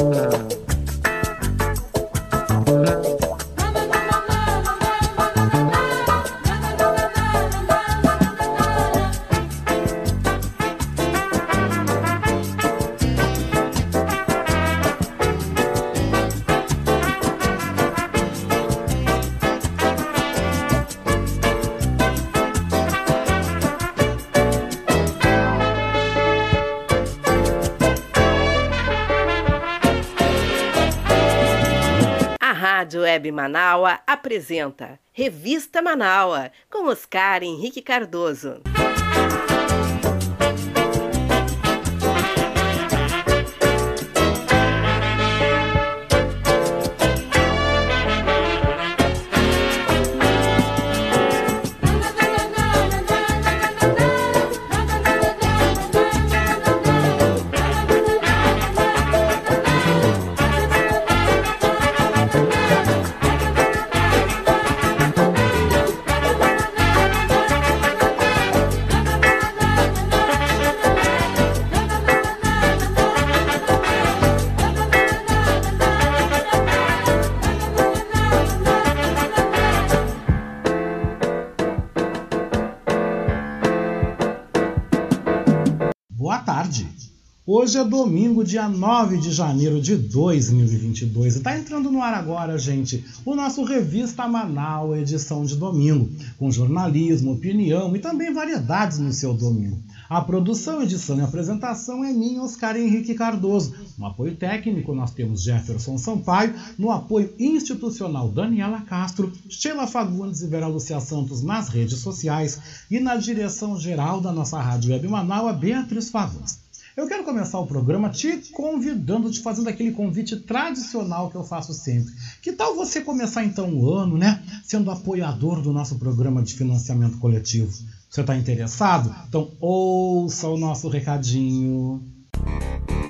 Rádio Web Manaua apresenta Revista Manaua com Oscar Henrique Cardoso. Hoje é domingo, dia 9 de janeiro de 2022. Está entrando no ar agora, gente, o nosso Revista Manaus, edição de domingo, com jornalismo, opinião e também variedades no seu domingo. A produção, edição e apresentação é minha, Oscar Henrique Cardoso. No apoio técnico, nós temos Jefferson Sampaio. No apoio institucional, Daniela Castro, Sheila Fagundes e Vera Lucia Santos nas redes sociais. E na direção geral da nossa Rádio Web Manaus, Beatriz Fagundes. Eu quero começar o programa te convidando, te fazendo aquele convite tradicional que eu faço sempre. Que tal você começar então o ano, né, sendo apoiador do nosso programa de financiamento coletivo? Você está interessado? Então ouça o nosso recadinho. quero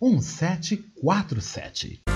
1747.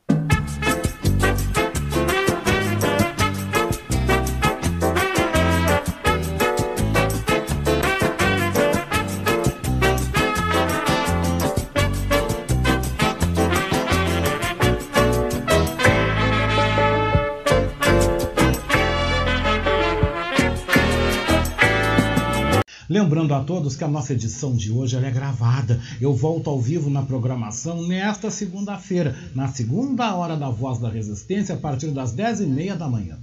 Lembrando a todos que a nossa edição de hoje é gravada. Eu volto ao vivo na programação nesta segunda-feira, na segunda hora da Voz da Resistência, a partir das 10h30 da manhã.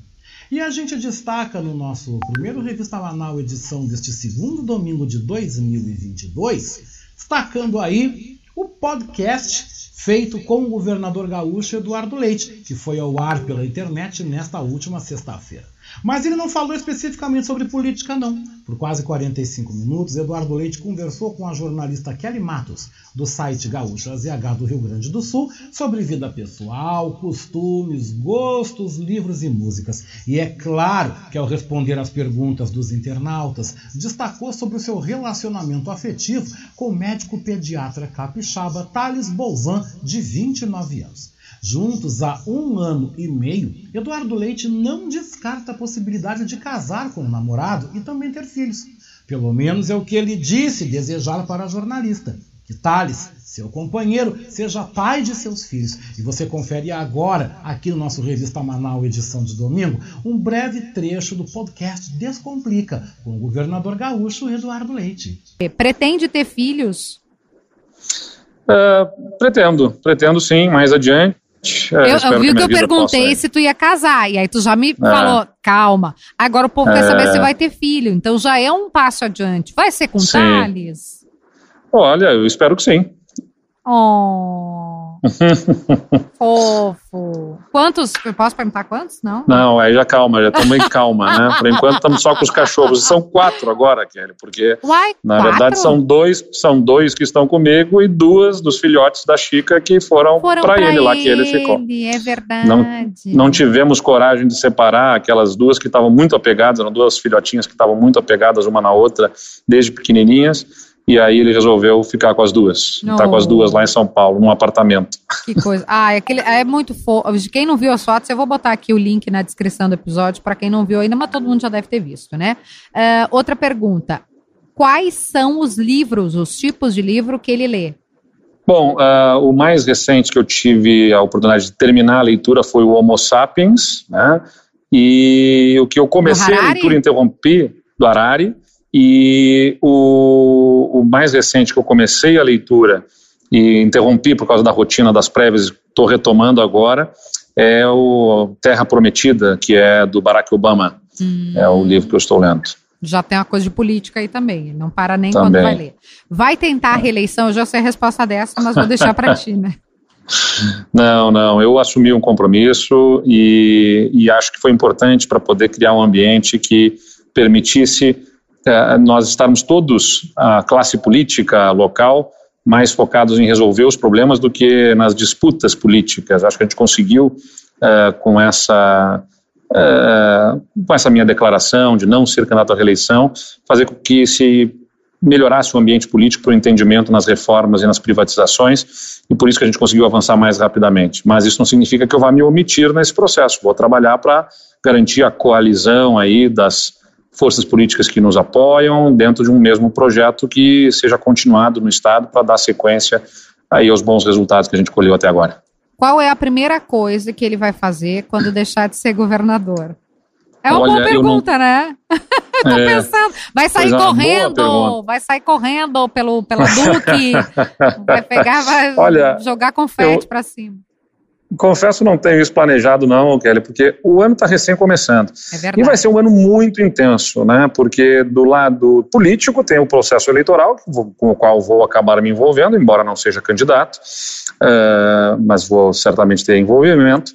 E a gente destaca no nosso primeiro Revista Manaus edição deste segundo domingo de 2022, destacando aí o podcast feito com o governador gaúcho Eduardo Leite, que foi ao ar pela internet nesta última sexta-feira. Mas ele não falou especificamente sobre política, não. Por quase 45 minutos, Eduardo Leite conversou com a jornalista Kelly Matos, do site Gaúcha ZH do Rio Grande do Sul, sobre vida pessoal, costumes, gostos, livros e músicas. E é claro que, ao responder às perguntas dos internautas, destacou sobre o seu relacionamento afetivo com o médico pediatra capixaba Thales Bolzan, de 29 anos. Juntos há um ano e meio, Eduardo Leite não descarta a possibilidade de casar com o namorado e também ter filhos. Pelo menos é o que ele disse desejar para a jornalista. Que Thales, seu companheiro, seja pai de seus filhos. E você confere agora, aqui no nosso Revista Manaus, edição de domingo, um breve trecho do podcast Descomplica, com o governador gaúcho Eduardo Leite. Pretende ter filhos? Uh, pretendo, pretendo sim, mais adiante. É, eu, eu vi que eu perguntei se tu ia casar, e aí tu já me é. falou, calma. Agora o povo é. quer saber se vai ter filho, então já é um passo adiante. Vai ser com sim. Thales? Olha, eu espero que sim. Oh. Fofo. Quantos? Eu posso perguntar quantos? Não? Não, aí já calma, já estamos em calma, né? Por enquanto estamos só com os cachorros. São quatro agora, Kelly, porque Uai, na quatro? verdade são dois, são dois que estão comigo e duas dos filhotes da Chica que foram, foram para ele, ele, lá que ele ficou. É verdade. Não, não tivemos coragem de separar aquelas duas que estavam muito apegadas, eram duas filhotinhas que estavam muito apegadas uma na outra desde pequenininhas e aí ele resolveu ficar com as duas. Está com as duas lá em São Paulo, num apartamento. Que coisa. Ah, é, aquele, é muito fofo. Quem não viu as fotos, eu vou botar aqui o link na descrição do episódio para quem não viu ainda, mas todo mundo já deve ter visto, né? Uh, outra pergunta. Quais são os livros, os tipos de livro que ele lê? Bom, uh, o mais recente que eu tive a oportunidade de terminar a leitura foi o Homo Sapiens, né? E o que eu comecei a leitura interrompi do Harari. E o, o mais recente que eu comecei a leitura e interrompi por causa da rotina das prévias, estou retomando agora, é o Terra Prometida, que é do Barack Obama. Hum. É o livro que eu estou lendo. Já tem uma coisa de política aí também, não para nem também. quando vai ler. Vai tentar a reeleição, eu já sei a resposta dessa, mas vou deixar para ti, né? Não, não, eu assumi um compromisso e, e acho que foi importante para poder criar um ambiente que permitisse nós estarmos todos, a classe política local, mais focados em resolver os problemas do que nas disputas políticas. Acho que a gente conseguiu, é, com essa é, com essa minha declaração de não ser candidato à reeleição, fazer com que se melhorasse o ambiente político para o entendimento nas reformas e nas privatizações, e por isso que a gente conseguiu avançar mais rapidamente. Mas isso não significa que eu vá me omitir nesse processo. Vou trabalhar para garantir a coalizão aí das forças políticas que nos apoiam dentro de um mesmo projeto que seja continuado no Estado para dar sequência aí aos bons resultados que a gente colheu até agora. Qual é a primeira coisa que ele vai fazer quando deixar de ser governador? É uma Olha, boa pergunta, não... né? Tô é, pensando. Vai sair é, correndo, vai sair correndo pelo, pela Duque, vai pegar, vai Olha, jogar confete para cima. Confesso não tenho isso planejado não, Kelly, porque o ano está recém começando. É e vai ser um ano muito intenso, né? Porque do lado político tem o processo eleitoral, com o qual vou acabar me envolvendo, embora não seja candidato, uh, mas vou certamente ter envolvimento.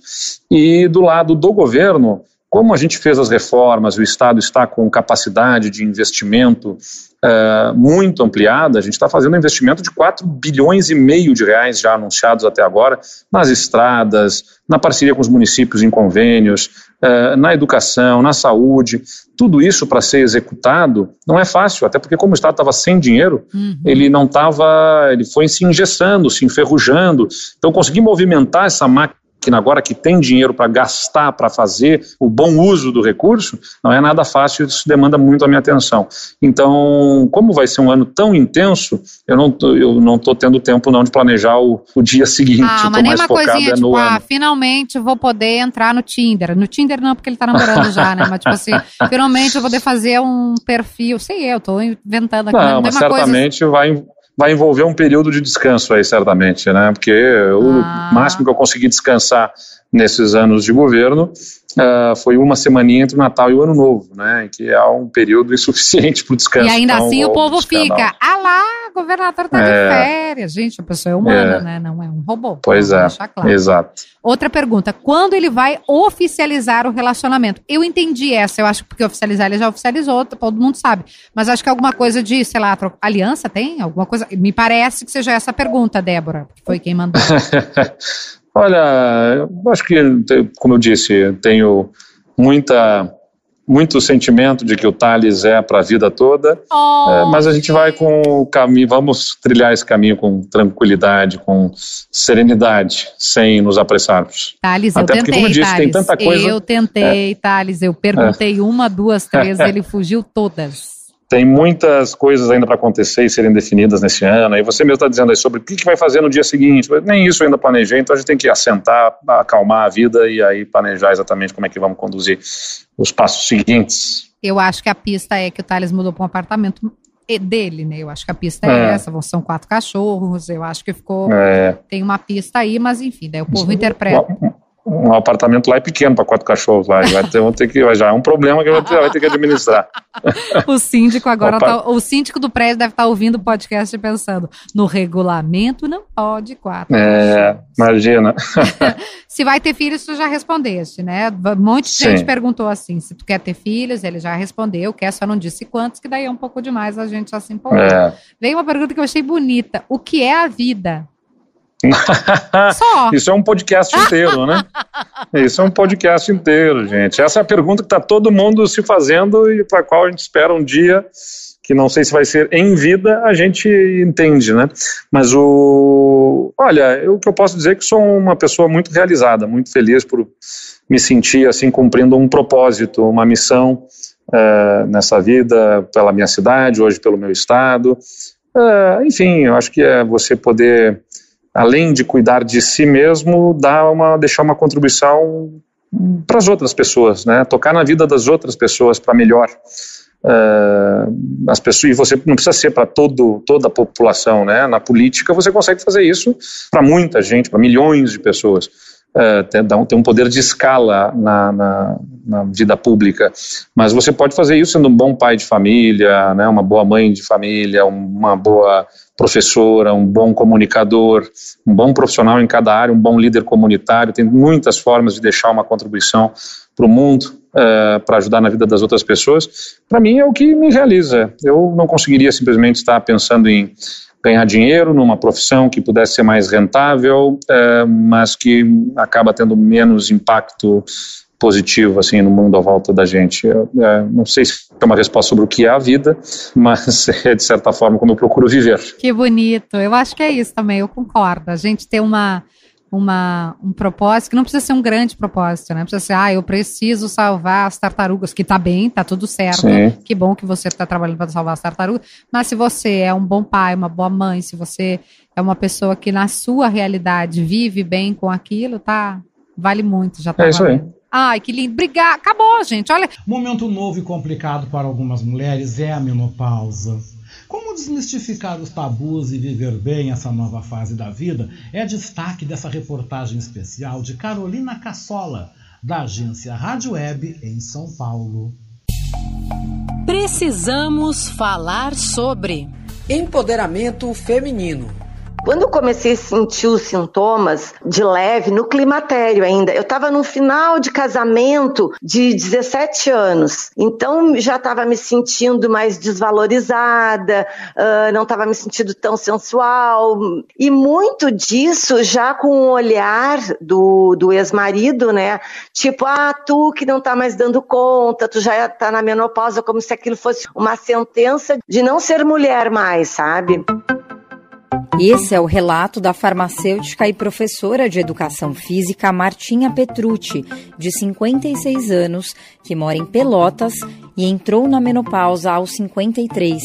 E do lado do governo, como a gente fez as reformas, o Estado está com capacidade de investimento uh, muito ampliada, a gente está fazendo um investimento de 4 bilhões e meio de reais já anunciados até agora nas estradas, na parceria com os municípios em convênios, uh, na educação, na saúde. Tudo isso para ser executado não é fácil, até porque como o Estado estava sem dinheiro, uhum. ele não estava, ele foi se engessando, se enferrujando. Então conseguir movimentar essa máquina agora que tem dinheiro para gastar, para fazer o bom uso do recurso, não é nada fácil, isso demanda muito a minha atenção. Então, como vai ser um ano tão intenso, eu não tô, eu não estou tendo tempo não de planejar o, o dia seguinte. Ah, mas nem uma coisinha, é tipo, ah, finalmente vou poder entrar no Tinder. No Tinder não, porque ele está namorando já, né? Mas tipo assim, finalmente eu vou poder fazer um perfil, sei eu, estou inventando aqui. Não, mas, mas certamente coisa... vai vai envolver um período de descanso aí, certamente, né? Porque ah. o máximo que eu consegui descansar nesses anos de governo uh, foi uma semaninha entre o Natal e o Ano Novo, né? Que é um período insuficiente para o descanso. E ainda então, assim o povo fica, ah lá, governador está é, de férias. Gente, a pessoa é humana, é, né? Não é um robô. Pois é, claro. exato. Outra pergunta, quando ele vai oficializar o relacionamento? Eu entendi essa, eu acho que porque oficializar ele já oficializou, todo mundo sabe. Mas acho que alguma coisa de, sei lá, aliança tem? Alguma coisa? Me parece que seja essa a pergunta, Débora, que foi quem mandou. Olha, eu acho que, como eu disse, tenho muita muito sentimento de que o Thales é para a vida toda, oh, é, mas a gente vai com o caminho, vamos trilhar esse caminho com tranquilidade, com serenidade, sem nos apressarmos. Thales, Até eu porque, tentei, como eu disse, Thales, tem tanta coisa. Eu tentei, é, Thales, eu perguntei é, uma, duas, três, ele fugiu todas tem muitas coisas ainda para acontecer e serem definidas nesse ano. E você mesmo está dizendo aí sobre o que, que vai fazer no dia seguinte. Nem isso eu ainda planejei, então a gente tem que assentar, acalmar a vida e aí planejar exatamente como é que vamos conduzir os passos seguintes. Eu acho que a pista é que o Thales mudou para um apartamento dele, né? Eu acho que a pista é, é essa, são quatro cachorros, eu acho que ficou. É. Tem uma pista aí, mas enfim, daí o povo interpreta um apartamento lá é pequeno para quatro cachorros lá. Vai ter, vão ter que, já é um problema que vai ter, vai ter que administrar. o síndico agora tá, o síndico do prédio deve estar tá ouvindo o podcast e pensando, no regulamento não pode quatro. É, imagina. se vai ter filhos, tu já respondeste, né? Um monte de Sim. gente perguntou assim, se tu quer ter filhos, ele já respondeu, quer, só não disse quantos, que daí é um pouco demais a gente assim, pô. É. Veio uma pergunta que eu achei bonita. O que é a vida? Só. Isso é um podcast inteiro, né? Isso é um podcast inteiro, gente. Essa é a pergunta que está todo mundo se fazendo e para a qual a gente espera um dia que não sei se vai ser em vida, a gente entende, né? Mas o. Olha, o que eu posso dizer é que sou uma pessoa muito realizada, muito feliz por me sentir assim cumprindo um propósito, uma missão uh, nessa vida, pela minha cidade, hoje pelo meu estado. Uh, enfim, eu acho que é você poder além de cuidar de si mesmo, dar uma, deixar uma contribuição para as outras pessoas, né? Tocar na vida das outras pessoas para melhor. Uh, as pessoas e você não precisa ser para todo toda a população, né? Na política você consegue fazer isso para muita gente, para milhões de pessoas. Uh, tem, tem, um poder de escala na, na, na, vida pública, mas você pode fazer isso sendo um bom pai de família, né, uma boa mãe de família, uma boa professora, um bom comunicador, um bom profissional em cada área, um bom líder comunitário. Tem muitas formas de deixar uma contribuição para o mundo, uh, para ajudar na vida das outras pessoas. Para mim é o que me realiza. Eu não conseguiria simplesmente estar pensando em ganhar dinheiro numa profissão que pudesse ser mais rentável, uh, mas que acaba tendo menos impacto positivo assim no mundo à volta da gente. Eu, é, não sei se é uma resposta sobre o que é a vida, mas é de certa forma como eu procuro viver. Que bonito. Eu acho que é isso também. Eu concordo. A gente tem uma uma, um propósito que não precisa ser um grande propósito, né? Precisa ser, ah, eu preciso salvar as tartarugas, que tá bem, tá tudo certo. Sim. Que bom que você está trabalhando para salvar as tartarugas. Mas se você é um bom pai, uma boa mãe, se você é uma pessoa que na sua realidade vive bem com aquilo, tá? Vale muito, já tá É isso valendo. aí. Ai, que lindo. Brigar. Acabou, gente. Olha. Momento novo e complicado para algumas mulheres é a menopausa. Como desmistificar os tabus e viver bem essa nova fase da vida é destaque dessa reportagem especial de Carolina Cassola, da agência Rádio Web em São Paulo. Precisamos falar sobre empoderamento feminino. Quando eu comecei a sentir os sintomas de leve, no climatério ainda, eu estava no final de casamento de 17 anos, então já estava me sentindo mais desvalorizada, uh, não estava me sentindo tão sensual, e muito disso já com o olhar do, do ex-marido, né? Tipo, ah, tu que não está mais dando conta, tu já está na menopausa, como se aquilo fosse uma sentença de não ser mulher mais, sabe? Esse é o relato da farmacêutica e professora de educação física Martinha Petrucci, de 56 anos, que mora em Pelotas e entrou na menopausa aos 53.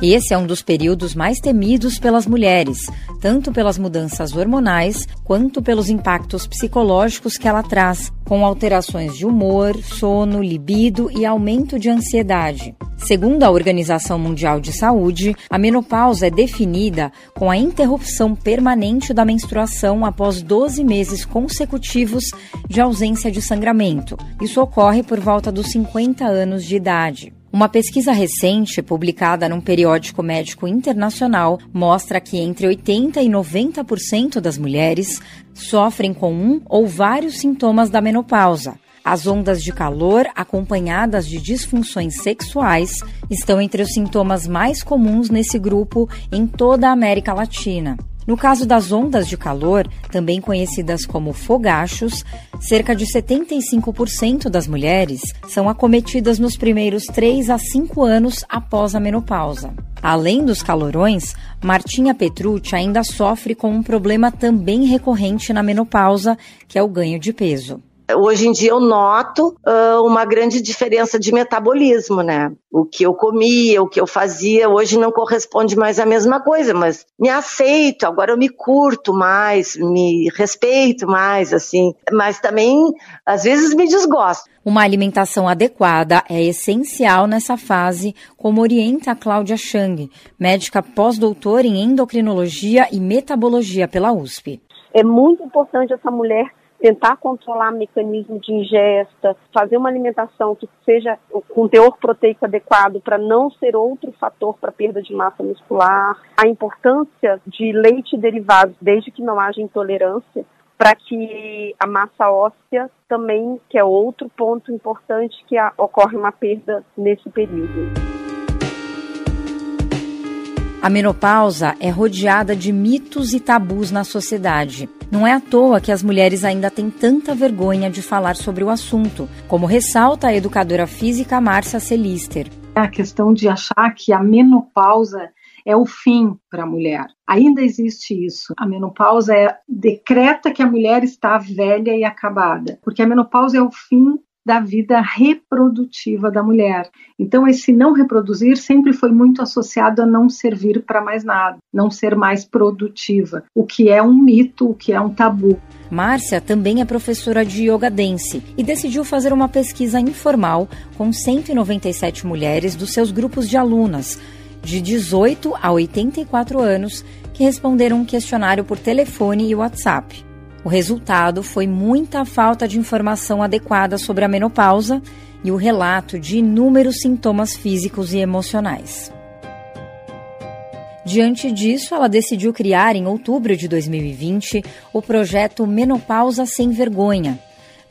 Esse é um dos períodos mais temidos pelas mulheres, tanto pelas mudanças hormonais quanto pelos impactos psicológicos que ela traz, com alterações de humor, sono, libido e aumento de ansiedade. Segundo a Organização Mundial de Saúde, a menopausa é definida com a interrupção permanente da menstruação após 12 meses consecutivos de ausência de sangramento. Isso ocorre por volta dos 50 anos de idade. Uma pesquisa recente, publicada num periódico médico internacional, mostra que entre 80% e 90% das mulheres sofrem com um ou vários sintomas da menopausa. As ondas de calor, acompanhadas de disfunções sexuais, estão entre os sintomas mais comuns nesse grupo em toda a América Latina. No caso das ondas de calor, também conhecidas como fogachos, cerca de 75% das mulheres são acometidas nos primeiros 3 a 5 anos após a menopausa. Além dos calorões, Martinha Petrucci ainda sofre com um problema também recorrente na menopausa, que é o ganho de peso. Hoje em dia eu noto uh, uma grande diferença de metabolismo, né? O que eu comia, o que eu fazia, hoje não corresponde mais à mesma coisa, mas me aceito, agora eu me curto mais, me respeito mais, assim. Mas também, às vezes, me desgosto. Uma alimentação adequada é essencial nessa fase, como orienta a Cláudia Chang, médica pós-doutora em endocrinologia e metabologia pela USP. É muito importante essa mulher tentar controlar mecanismo de ingesta, fazer uma alimentação que seja com teor proteico adequado para não ser outro fator para perda de massa muscular, a importância de leite derivados, desde que não haja intolerância, para que a massa óssea também, que é outro ponto importante que ocorre uma perda nesse período. A menopausa é rodeada de mitos e tabus na sociedade. Não é à toa que as mulheres ainda têm tanta vergonha de falar sobre o assunto, como ressalta a educadora física Márcia Celister. É a questão de achar que a menopausa é o fim para a mulher. Ainda existe isso. A menopausa é, decreta que a mulher está velha e acabada, porque a menopausa é o fim da vida reprodutiva da mulher. Então, esse não reproduzir sempre foi muito associado a não servir para mais nada, não ser mais produtiva, o que é um mito, o que é um tabu. Márcia também é professora de yoga dance e decidiu fazer uma pesquisa informal com 197 mulheres dos seus grupos de alunas, de 18 a 84 anos, que responderam um questionário por telefone e WhatsApp. O resultado foi muita falta de informação adequada sobre a menopausa e o relato de inúmeros sintomas físicos e emocionais. Diante disso, ela decidiu criar, em outubro de 2020, o projeto Menopausa Sem Vergonha.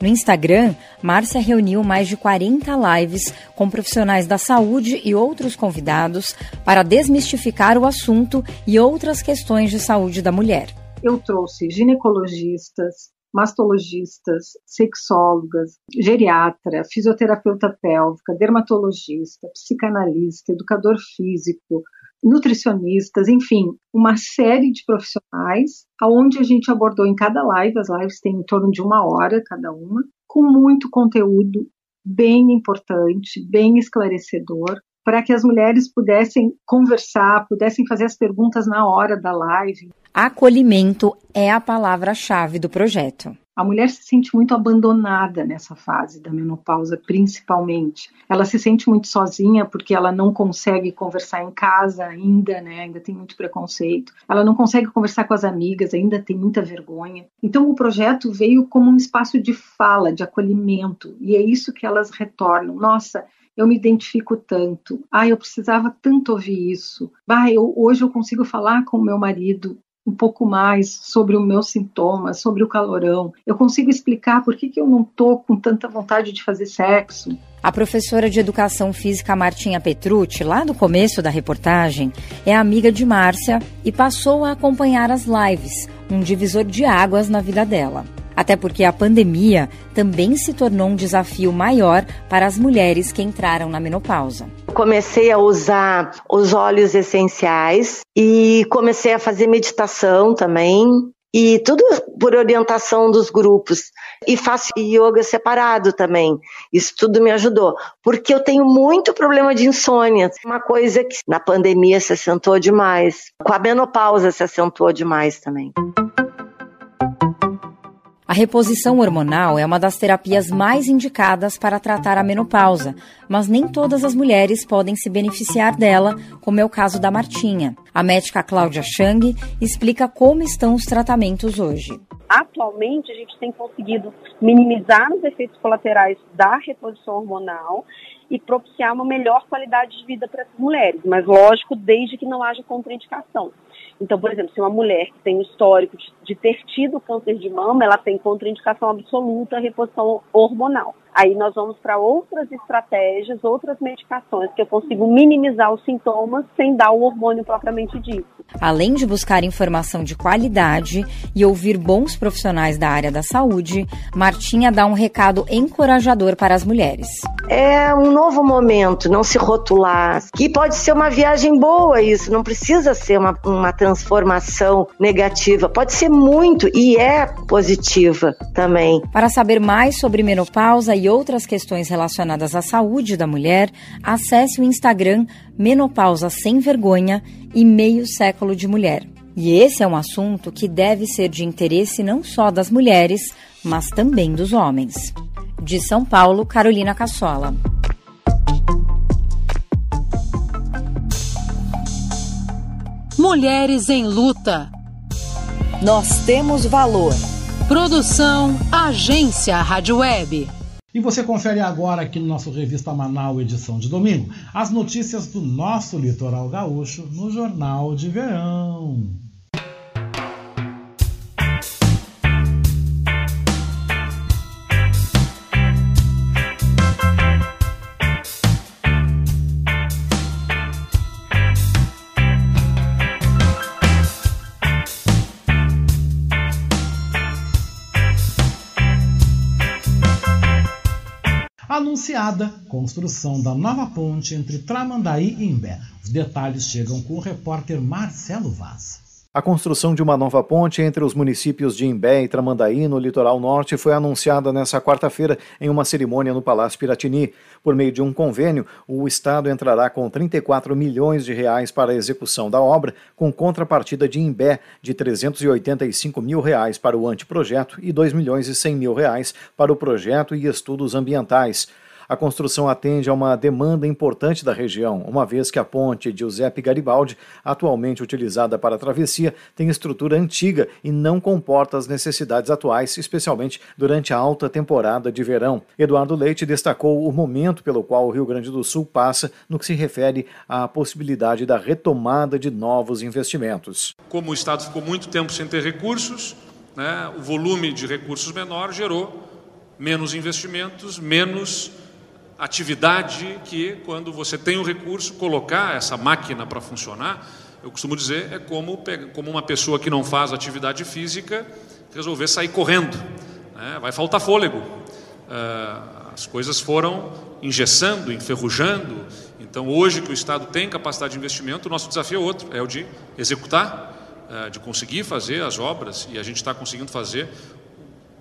No Instagram, Márcia reuniu mais de 40 lives com profissionais da saúde e outros convidados para desmistificar o assunto e outras questões de saúde da mulher eu trouxe ginecologistas, mastologistas, sexólogas, geriatra, fisioterapeuta pélvica, dermatologista, psicanalista, educador físico, nutricionistas, enfim, uma série de profissionais, aonde a gente abordou em cada live, as lives têm em torno de uma hora cada uma, com muito conteúdo bem importante, bem esclarecedor, para que as mulheres pudessem conversar, pudessem fazer as perguntas na hora da live. Acolhimento é a palavra-chave do projeto. A mulher se sente muito abandonada nessa fase da menopausa, principalmente. Ela se sente muito sozinha porque ela não consegue conversar em casa ainda, né? Ainda tem muito preconceito. Ela não consegue conversar com as amigas, ainda tem muita vergonha. Então o projeto veio como um espaço de fala, de acolhimento, e é isso que elas retornam. Nossa, eu me identifico tanto. Ah, eu precisava tanto ouvir isso. Ah, eu, hoje eu consigo falar com o meu marido um pouco mais sobre o meu sintoma, sobre o calorão. Eu consigo explicar por que, que eu não tô com tanta vontade de fazer sexo. A professora de educação física Martinha Petrucci, lá no começo da reportagem, é amiga de Márcia e passou a acompanhar as lives, um divisor de águas na vida dela até porque a pandemia também se tornou um desafio maior para as mulheres que entraram na menopausa. Comecei a usar os óleos essenciais e comecei a fazer meditação também. E tudo por orientação dos grupos. E faço yoga separado também. Isso tudo me ajudou. Porque eu tenho muito problema de insônia. Uma coisa que na pandemia se acentuou demais. Com a menopausa se acentuou demais também. A reposição hormonal é uma das terapias mais indicadas para tratar a menopausa, mas nem todas as mulheres podem se beneficiar dela, como é o caso da Martinha. A médica Cláudia Chang explica como estão os tratamentos hoje. Atualmente, a gente tem conseguido minimizar os efeitos colaterais da reposição hormonal e propiciar uma melhor qualidade de vida para as mulheres, mas lógico, desde que não haja contraindicação. Então, por exemplo, se uma mulher que tem o histórico de, de ter tido câncer de mama, ela tem contraindicação absoluta à reposição hormonal. Aí nós vamos para outras estratégias, outras medicações que eu consigo minimizar os sintomas sem dar o hormônio propriamente dito. Além de buscar informação de qualidade e ouvir bons profissionais da área da saúde, Martinha dá um recado encorajador para as mulheres. É um novo momento, não se rotular. Que pode ser uma viagem boa isso, não precisa ser uma, uma transformação negativa, pode ser muito e é positiva também. Para saber mais sobre menopausa e outras questões relacionadas à saúde da mulher, acesse o Instagram Menopausa Sem Vergonha e Meio Século de Mulher. E esse é um assunto que deve ser de interesse não só das mulheres, mas também dos homens. De São Paulo, Carolina Cassola. Mulheres em Luta. Nós temos valor. Produção Agência Rádio Web. E você confere agora aqui no nosso Revista Manaus, edição de domingo, as notícias do nosso litoral gaúcho no Jornal de Verão. Anunciada construção da nova ponte entre Tramandaí e Imbé. Os detalhes chegam com o repórter Marcelo Vaz. A construção de uma nova ponte entre os municípios de Imbé e Tramandaí, no litoral norte, foi anunciada nesta quarta-feira em uma cerimônia no Palácio Piratini. Por meio de um convênio, o Estado entrará com 34 milhões de reais para a execução da obra, com contrapartida de Imbé de 385 mil reais para o anteprojeto e 2 milhões e 100 mil reais para o projeto e estudos ambientais. A construção atende a uma demanda importante da região, uma vez que a ponte Giuseppe Garibaldi, atualmente utilizada para a travessia, tem estrutura antiga e não comporta as necessidades atuais, especialmente durante a alta temporada de verão. Eduardo Leite destacou o momento pelo qual o Rio Grande do Sul passa no que se refere à possibilidade da retomada de novos investimentos. Como o Estado ficou muito tempo sem ter recursos, né, o volume de recursos menor gerou menos investimentos, menos atividade que, quando você tem o um recurso, colocar essa máquina para funcionar, eu costumo dizer, é como, como uma pessoa que não faz atividade física resolver sair correndo. Né? Vai faltar fôlego. Uh, as coisas foram engessando, enferrujando. Então, hoje que o Estado tem capacidade de investimento, o nosso desafio é outro, é o de executar, uh, de conseguir fazer as obras, e a gente está conseguindo fazer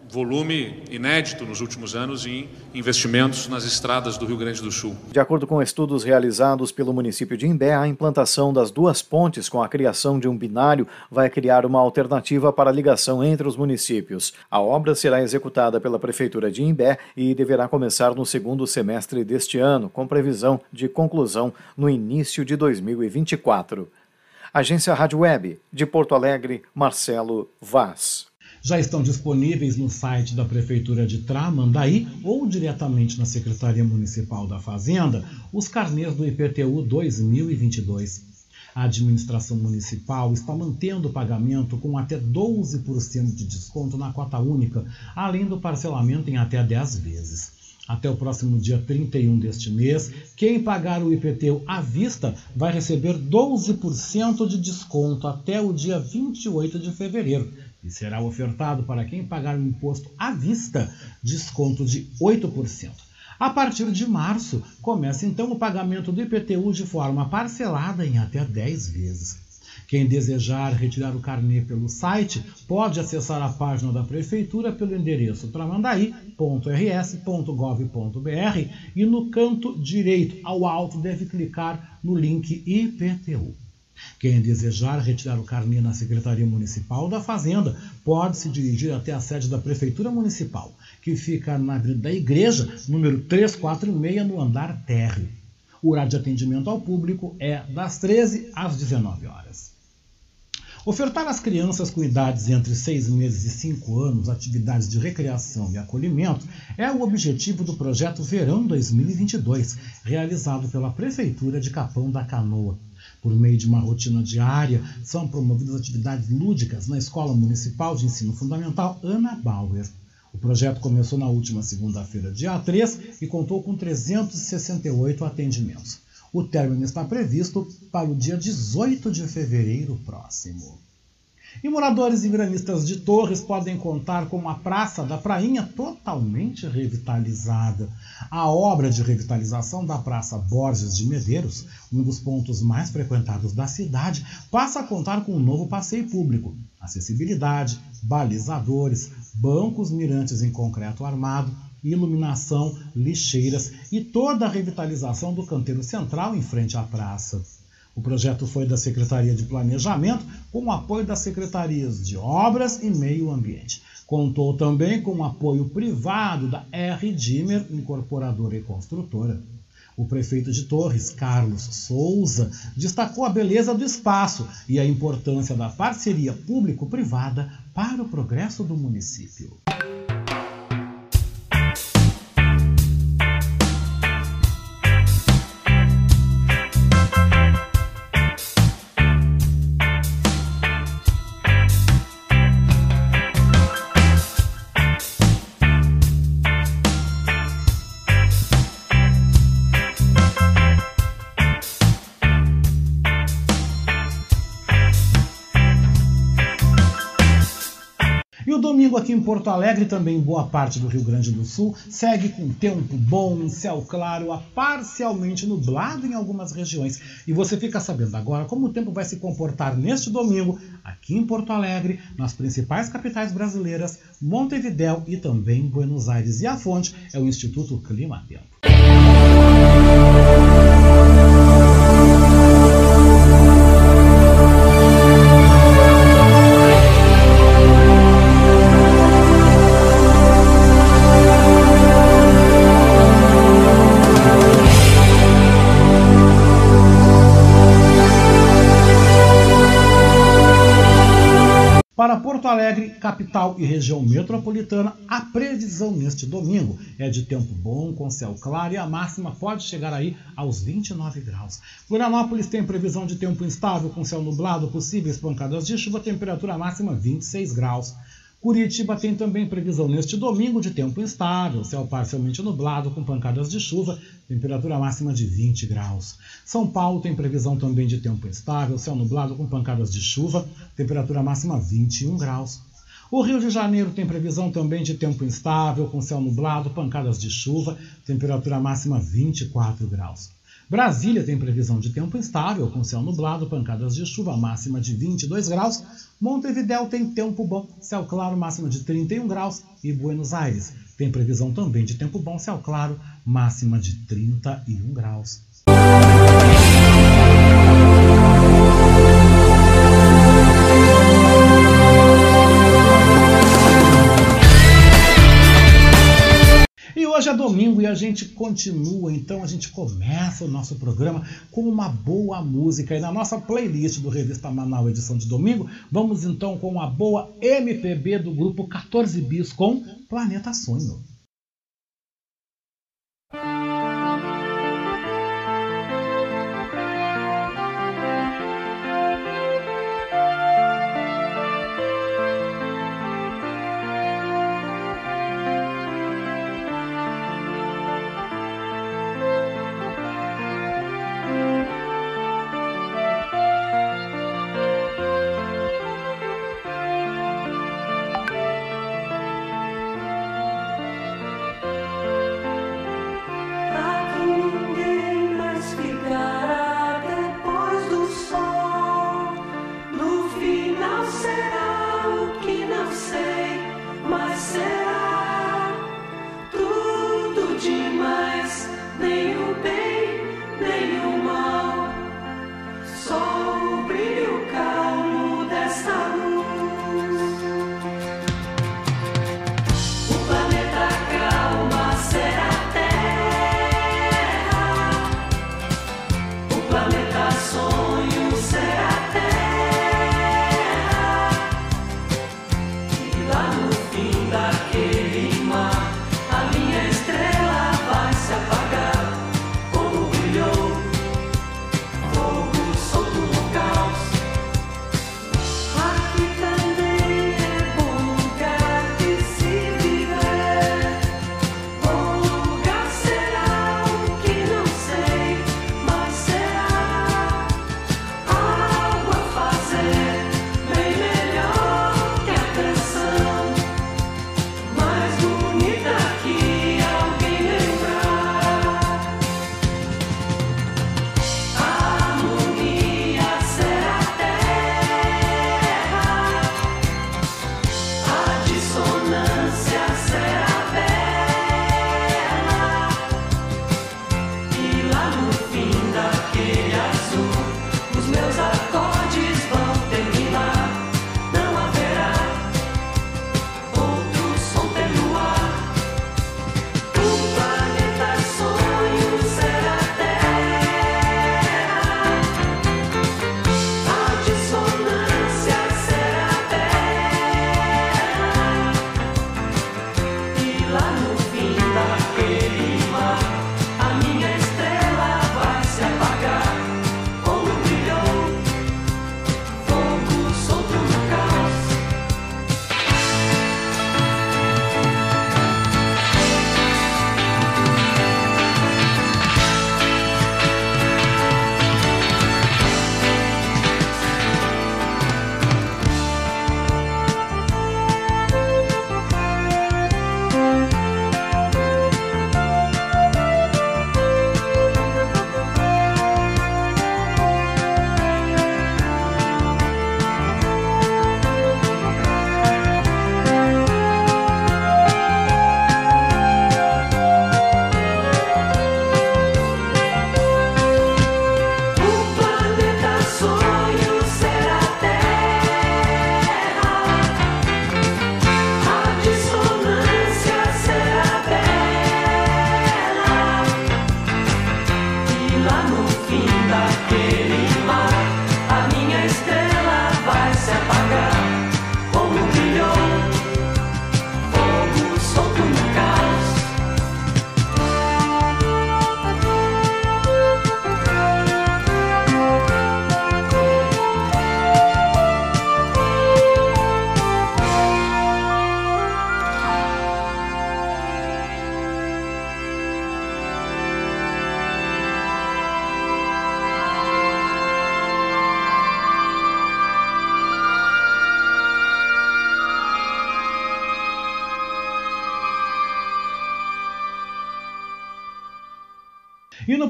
volume inédito nos últimos anos em investimentos nas estradas do Rio Grande do Sul. De acordo com estudos realizados pelo município de Imbé, a implantação das duas pontes com a criação de um binário vai criar uma alternativa para a ligação entre os municípios. A obra será executada pela Prefeitura de Imbé e deverá começar no segundo semestre deste ano, com previsão de conclusão no início de 2024. Agência Rádio Web, de Porto Alegre, Marcelo Vaz já estão disponíveis no site da Prefeitura de Tramandaí ou diretamente na Secretaria Municipal da Fazenda os carnês do IPTU 2022. A administração municipal está mantendo o pagamento com até 12% de desconto na cota única, além do parcelamento em até 10 vezes. Até o próximo dia 31 deste mês, quem pagar o IPTU à vista vai receber 12% de desconto até o dia 28 de fevereiro e será ofertado para quem pagar o imposto à vista desconto de 8%. A partir de março, começa então o pagamento do IPTU de forma parcelada em até 10 vezes. Quem desejar retirar o carnê pelo site pode acessar a página da Prefeitura pelo endereço tramandaí.rs.gov.br e no canto direito ao alto deve clicar no link IPTU. Quem desejar retirar o carnê na Secretaria Municipal da Fazenda pode se dirigir até a sede da Prefeitura Municipal, que fica na Avenida da Igreja, número 346, no andar térreo. O horário de atendimento ao público é das 13 às 19 horas. Ofertar às crianças com idades entre 6 meses e 5 anos atividades de recreação e acolhimento é o objetivo do projeto Verão 2022, realizado pela Prefeitura de Capão da Canoa. Por meio de uma rotina diária, são promovidas atividades lúdicas na Escola Municipal de Ensino Fundamental Ana Bauer. O projeto começou na última segunda-feira, dia 3, e contou com 368 atendimentos. O término está previsto para o dia 18 de fevereiro próximo. E moradores e granistas de Torres podem contar com a Praça da Prainha totalmente revitalizada. A obra de revitalização da Praça Borges de Medeiros, um dos pontos mais frequentados da cidade, passa a contar com um novo passeio público, acessibilidade, balizadores, bancos mirantes em concreto armado, iluminação, lixeiras e toda a revitalização do canteiro central em frente à praça. O projeto foi da Secretaria de Planejamento com o apoio das Secretarias de Obras e Meio Ambiente. Contou também com o apoio privado da R. Dimmer, incorporadora e construtora. O prefeito de Torres, Carlos Souza, destacou a beleza do espaço e a importância da parceria público-privada para o progresso do município. Aqui em Porto Alegre, também boa parte do Rio Grande do Sul, segue com tempo bom, céu claro, a parcialmente nublado em algumas regiões. E você fica sabendo agora como o tempo vai se comportar neste domingo aqui em Porto Alegre, nas principais capitais brasileiras, Montevidéu e também Buenos Aires. E a fonte é o Instituto Clima Tempo. Alegre, capital e região metropolitana, a previsão neste domingo é de tempo bom, com céu claro e a máxima pode chegar aí aos 29 graus. Florianópolis tem previsão de tempo instável, com céu nublado, possíveis pancadas de chuva, temperatura máxima 26 graus. Curitiba tem também previsão neste domingo de tempo instável, céu parcialmente nublado com pancadas de chuva, temperatura máxima de 20 graus. São Paulo tem previsão também de tempo instável, céu nublado com pancadas de chuva, temperatura máxima 21 graus. O Rio de Janeiro tem previsão também de tempo instável, com céu nublado, pancadas de chuva, temperatura máxima 24 graus. Brasília tem previsão de tempo instável, com céu nublado, pancadas de chuva, máxima de 22 graus. Montevidéu tem tempo bom, céu claro, máxima de 31 graus. E Buenos Aires tem previsão também de tempo bom, céu claro, máxima de 31 graus. Hoje é domingo e a gente continua, então a gente começa o nosso programa com uma boa música. E na nossa playlist do Revista Manaus, edição de domingo, vamos então com uma boa MPB do grupo 14 Bis com Planeta Sonho.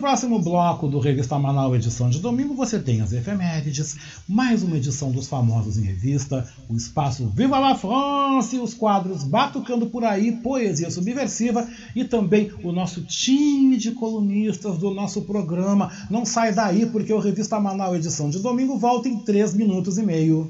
Próximo bloco do Revista Manaus, edição de domingo, você tem as efemérides, mais uma edição dos famosos em revista, o espaço Viva la France, os quadros Batucando por Aí, Poesia Subversiva e também o nosso time de colunistas do nosso programa. Não sai daí porque o Revista Manaus, edição de domingo, volta em 3 minutos e meio.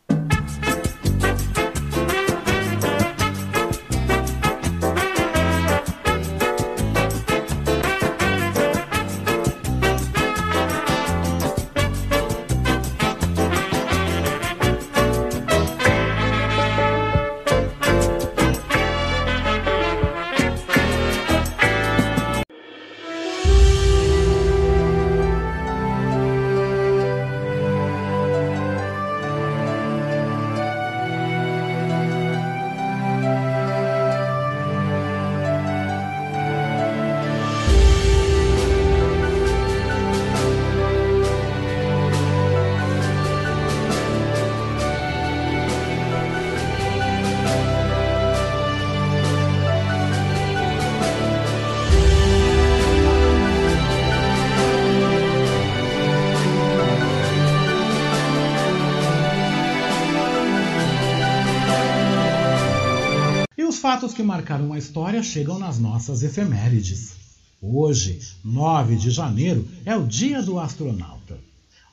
Fatos que marcaram a história chegam nas nossas efemérides. Hoje, 9 de janeiro, é o dia do astronauta.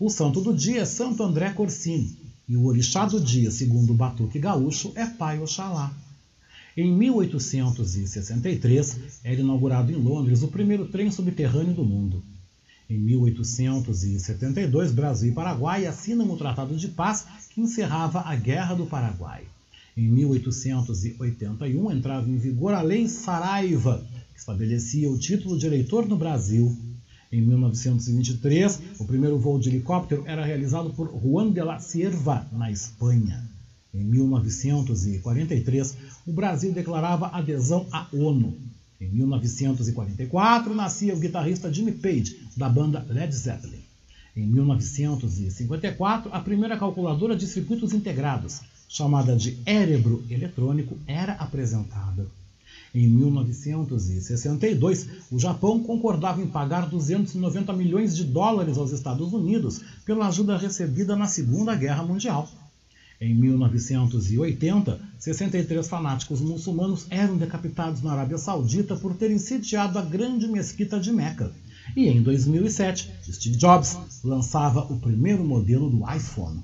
O santo do dia é Santo André Corsini, e o orixá do dia, segundo o Batuque Gaúcho, é Pai Oxalá. Em 1863, era inaugurado em Londres o primeiro trem subterrâneo do mundo. Em 1872, Brasil e Paraguai assinam o Tratado de Paz que encerrava a Guerra do Paraguai. Em 1881 entrava em vigor a Lei Saraiva, que estabelecia o título de eleitor no Brasil. Em 1923, o primeiro voo de helicóptero era realizado por Juan de la Cierva, na Espanha. Em 1943, o Brasil declarava adesão à ONU. Em 1944, nascia o guitarrista Jimmy Page, da banda Led Zeppelin. Em 1954, a primeira calculadora de circuitos integrados, chamada de Érebro Eletrônico, era apresentada. Em 1962, o Japão concordava em pagar 290 milhões de dólares aos Estados Unidos pela ajuda recebida na Segunda Guerra Mundial. Em 1980, 63 fanáticos muçulmanos eram decapitados na Arábia Saudita por terem sitiado a grande mesquita de Meca. E em 2007, Steve Jobs lançava o primeiro modelo do iPhone.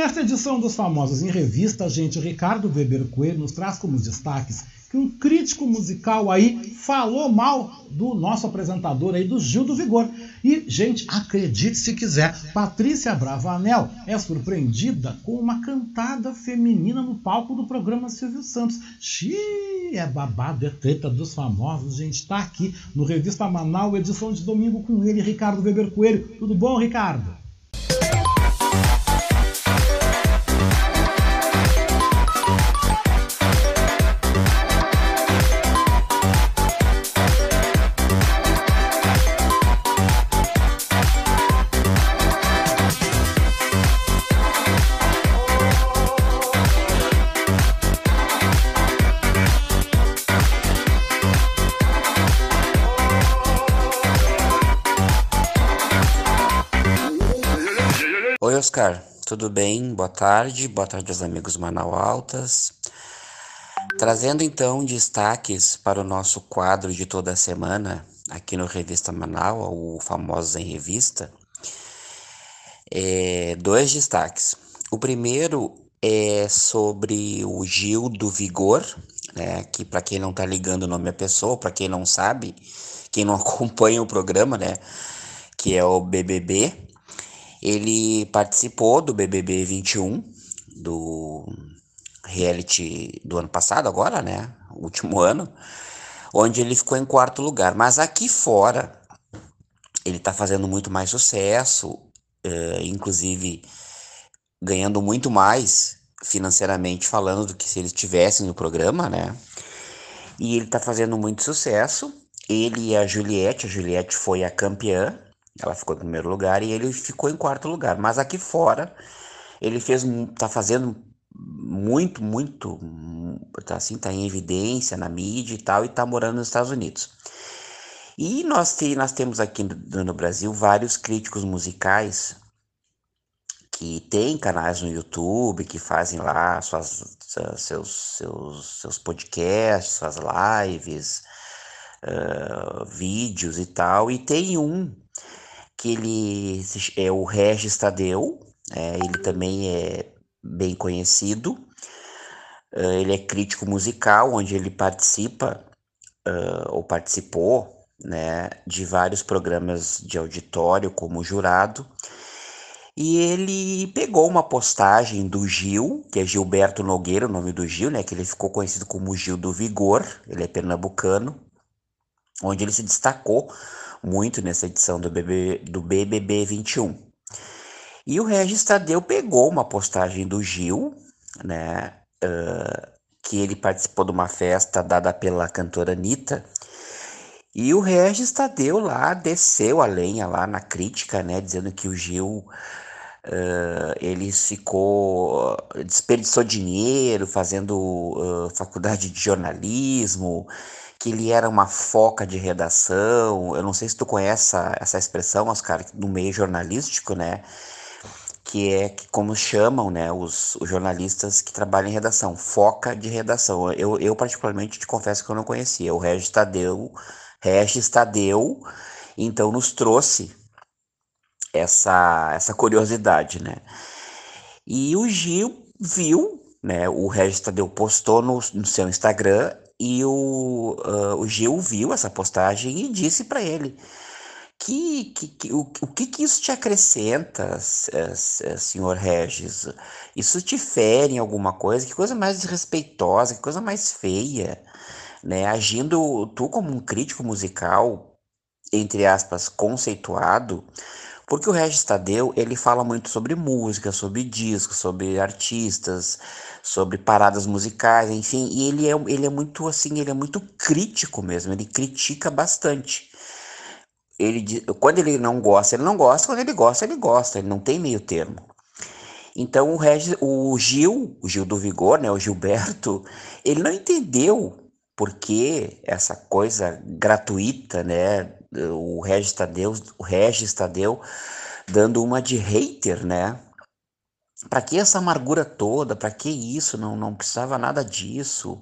Nesta edição dos Famosos em Revista, gente, Ricardo Weber Coelho nos traz como destaques que um crítico musical aí falou mal do nosso apresentador aí, do Gil do Vigor. E, gente, acredite se quiser, Patrícia Bravanel é surpreendida com uma cantada feminina no palco do programa Silvio Santos. Xiii, é babado, é treta dos famosos, gente. Tá aqui no Revista Manaus, edição de domingo com ele, Ricardo Weber Coelho. Tudo bom, Ricardo? Oscar, tudo bem? Boa tarde, boa tarde aos amigos Manaualtas. Trazendo então destaques para o nosso quadro de toda semana aqui no Revista Manaus, o Famosos em Revista. É, dois destaques. O primeiro é sobre o Gil do Vigor, né, que para quem não está ligando o nome da pessoa, para quem não sabe, quem não acompanha o programa, né, que é o BBB, ele participou do BBB 21, do reality do ano passado, agora, né? Último ano, onde ele ficou em quarto lugar. Mas aqui fora, ele tá fazendo muito mais sucesso, é, inclusive ganhando muito mais financeiramente falando do que se ele estivesse no programa, né? E ele tá fazendo muito sucesso. Ele e a Juliette, a Juliette foi a campeã ela ficou em primeiro lugar e ele ficou em quarto lugar. Mas aqui fora, ele fez, tá fazendo muito, muito, tá assim, tá em evidência na mídia e tal, e tá morando nos Estados Unidos. E nós, te, nós temos aqui no, no Brasil vários críticos musicais que têm canais no YouTube, que fazem lá suas, seus, seus, seus podcasts, suas lives, uh, vídeos e tal. E tem um que ele é o Regis Tadeu, é, ele também é bem conhecido. Uh, ele é crítico musical, onde ele participa uh, ou participou né, de vários programas de auditório como jurado. E ele pegou uma postagem do Gil, que é Gilberto Nogueira, o nome do Gil, né, que ele ficou conhecido como Gil do Vigor, ele é pernambucano, onde ele se destacou muito nessa edição do, BB, do BBB 21. E o Regis Tadeu pegou uma postagem do Gil, né, uh, que ele participou de uma festa dada pela cantora Anitta, e o Regis Tadeu lá desceu a lenha lá na crítica, né, dizendo que o Gil Uh, ele ficou desperdiçou dinheiro fazendo uh, faculdade de jornalismo, que ele era uma foca de redação. Eu não sei se tu conhece essa, essa expressão, Oscar, no meio jornalístico, né? Que é como chamam né, os, os jornalistas que trabalham em redação, foca de redação. Eu, eu, particularmente, te confesso que eu não conhecia. O Regis Tadeu, Regis Tadeu, então nos trouxe essa, essa curiosidade, né? E o Gil viu, né? O Regis Tadeu postou no, no seu Instagram e o, uh, o Gil viu essa postagem e disse para ele que, que, que, o, o que, que isso te acrescenta, senhor Regis? Isso te fere em alguma coisa? Que coisa mais desrespeitosa, que coisa mais feia, né? Agindo tu como um crítico musical, entre aspas, conceituado, porque o Regis Tadeu, ele fala muito sobre música, sobre discos, sobre artistas, sobre paradas musicais, enfim, e ele é, ele é muito assim, ele é muito crítico mesmo, ele critica bastante. Ele, quando ele não gosta, ele não gosta, quando ele gosta, ele gosta, ele não tem meio termo. Então o, Regis, o Gil, o Gil do Vigor, né, o Gilberto, ele não entendeu por que essa coisa gratuita, né, o Regis Tadeu, o Regis Tadeu dando uma de hater, né? Para que essa amargura toda? Para que isso? Não, não precisava nada disso.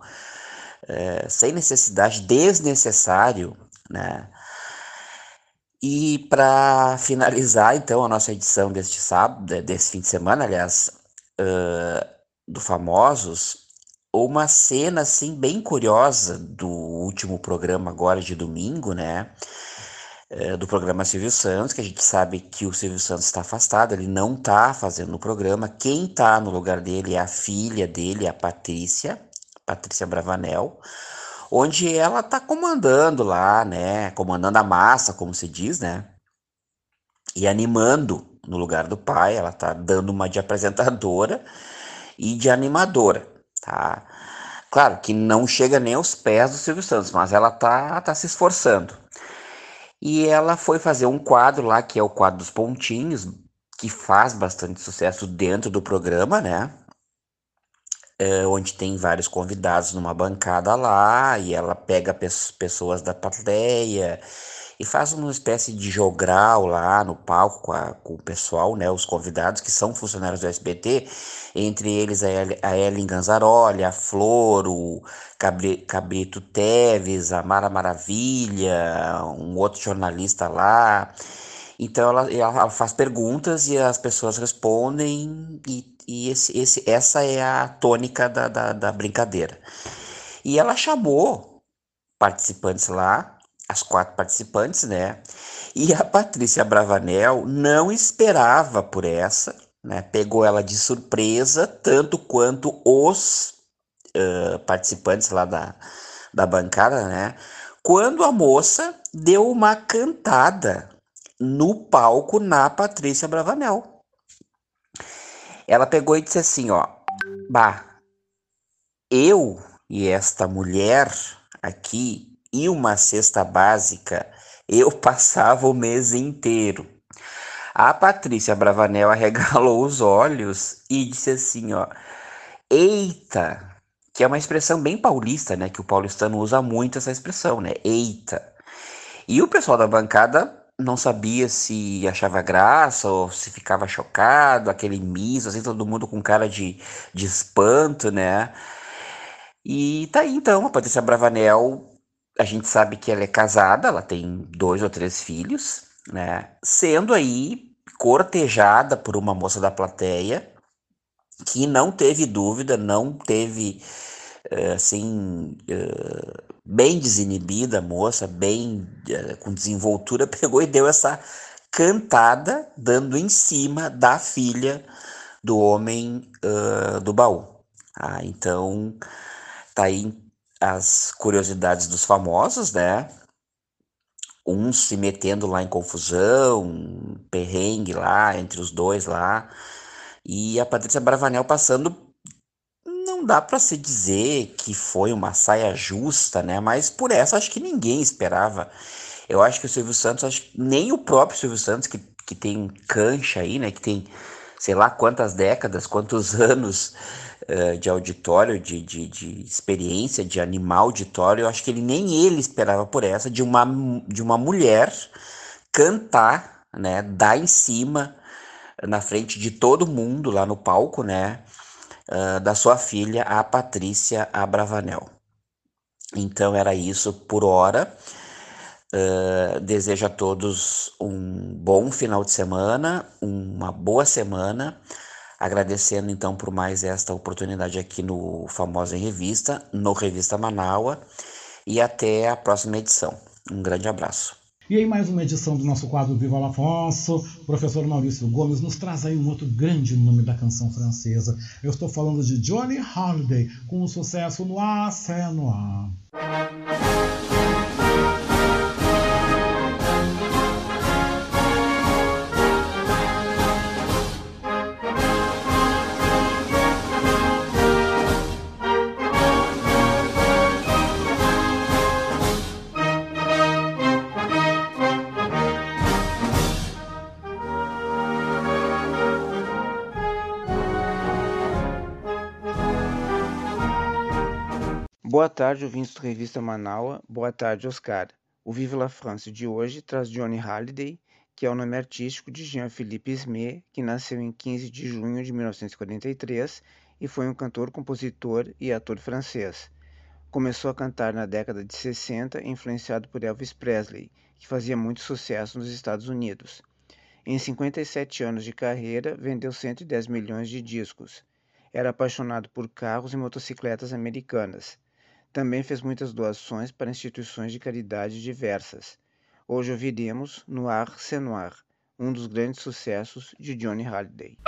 É, sem necessidade, desnecessário, né? E para finalizar, então, a nossa edição deste sábado, desse fim de semana, aliás, uh, do Famosos, uma cena assim bem curiosa do último programa agora de domingo, né? É, do programa Silvio Santos, que a gente sabe que o Silvio Santos está afastado, ele não está fazendo o programa. Quem está no lugar dele é a filha dele, a Patrícia, Patrícia Bravanel, onde ela está comandando lá, né? Comandando a massa, como se diz, né? E animando no lugar do pai, ela está dando uma de apresentadora e de animadora, tá? Claro que não chega nem aos pés do Silvio Santos, mas ela tá, tá se esforçando. E ela foi fazer um quadro lá, que é o quadro dos pontinhos, que faz bastante sucesso dentro do programa, né? É, onde tem vários convidados numa bancada lá, e ela pega pessoas da plateia e faz uma espécie de jogral lá no palco com, a, com, o pessoal, né, os convidados que são funcionários do SBT, entre eles a, a Ellen Ganzaroli, a Flor, o Cabrito Teves, a Mara Maravilha, um outro jornalista lá. Então ela, ela faz perguntas e as pessoas respondem e, e esse, esse, essa é a tônica da, da, da brincadeira. E ela chamou participantes lá as quatro participantes, né? E a Patrícia Bravanel não esperava por essa, né? Pegou ela de surpresa, tanto quanto os uh, participantes lá da, da bancada, né? Quando a moça deu uma cantada no palco na Patrícia Bravanel. Ela pegou e disse assim, ó, bah, eu e esta mulher aqui e uma cesta básica, eu passava o mês inteiro. A Patrícia Bravanel arregalou os olhos e disse assim, ó: "Eita", que é uma expressão bem paulista, né, que o paulistano usa muito essa expressão, né? Eita. E o pessoal da bancada não sabia se achava graça ou se ficava chocado, aquele miso, assim, todo mundo com cara de, de espanto, né? E tá aí então, a Patrícia Bravanel a gente sabe que ela é casada, ela tem dois ou três filhos, né? Sendo aí cortejada por uma moça da plateia que não teve dúvida, não teve eh, assim eh, bem desinibida, moça, bem eh, com desenvoltura, pegou e deu essa cantada dando em cima da filha do homem do baú. Ah, então tá aí as curiosidades dos famosos, né? Uns se metendo lá em confusão, um perrengue lá entre os dois lá. E a Patrícia Bravanel passando. Não dá para se dizer que foi uma saia justa, né? Mas por essa acho que ninguém esperava. Eu acho que o Silvio Santos, acho, nem o próprio Silvio Santos, que, que tem cancha aí, né? Que tem sei lá quantas décadas, quantos anos de auditório, de, de, de, experiência, de animal auditório. Eu acho que ele nem ele esperava por essa, de uma, de uma mulher cantar, né, dar em cima, na frente de todo mundo lá no palco, né, uh, da sua filha, a Patrícia Abravanel. Então era isso por hora. Uh, desejo a todos um bom final de semana, uma boa semana. Agradecendo então por mais esta oportunidade aqui no Famosa em Revista, no Revista Manaua. E até a próxima edição. Um grande abraço. E aí, mais uma edição do nosso quadro Viva Afonso. O professor Maurício Gomes nos traz aí um outro grande nome da canção francesa. Eu estou falando de Johnny Holiday, com o sucesso no A Noir. Boa tarde, ouvintes do Revista Manaua. Boa tarde, Oscar. O Vive la France de hoje traz Johnny Halliday, que é o nome artístico de Jean-Philippe Ismet, que nasceu em 15 de junho de 1943 e foi um cantor, compositor e ator francês. Começou a cantar na década de 60, influenciado por Elvis Presley, que fazia muito sucesso nos Estados Unidos. Em 57 anos de carreira, vendeu 110 milhões de discos. Era apaixonado por carros e motocicletas americanas. Também fez muitas doações para instituições de caridade diversas. Hoje ouviremos Noir C'est Noir, um dos grandes sucessos de Johnny Halliday.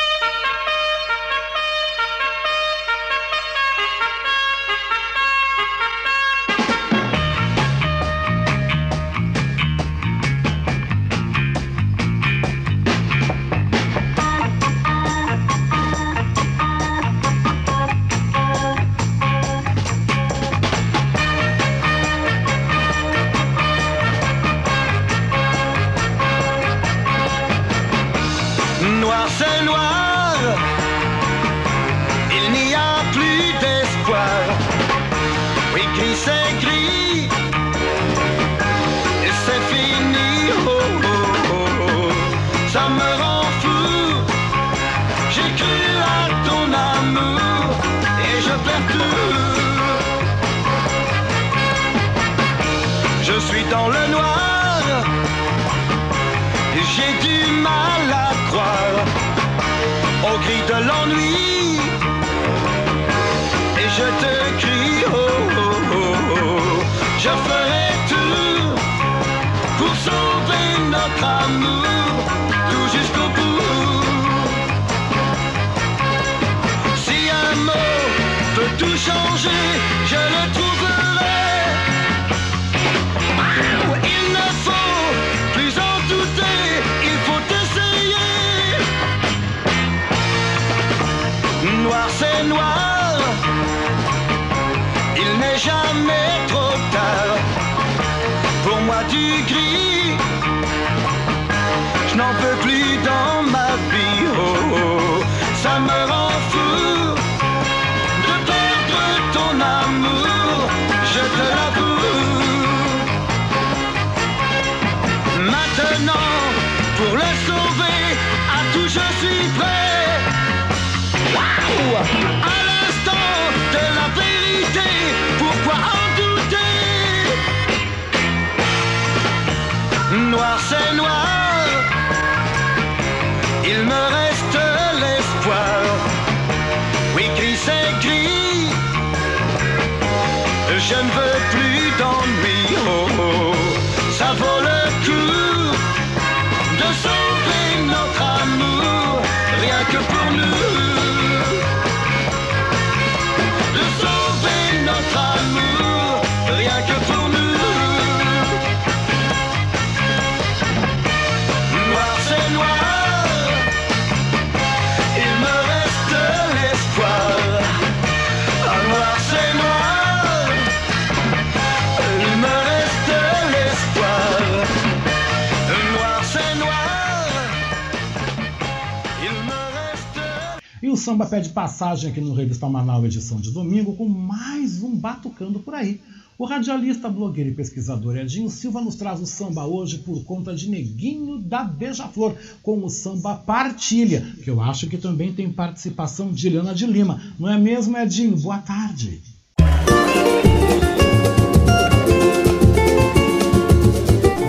Pede passagem aqui no Revista Manaus, edição de domingo, com mais um Batucando por aí. O radialista, blogueiro e pesquisador Edinho Silva nos traz o samba hoje por conta de Neguinho da Beija-Flor, com o samba Partilha, que eu acho que também tem participação de Eliana de Lima. Não é mesmo, Edinho? Boa tarde.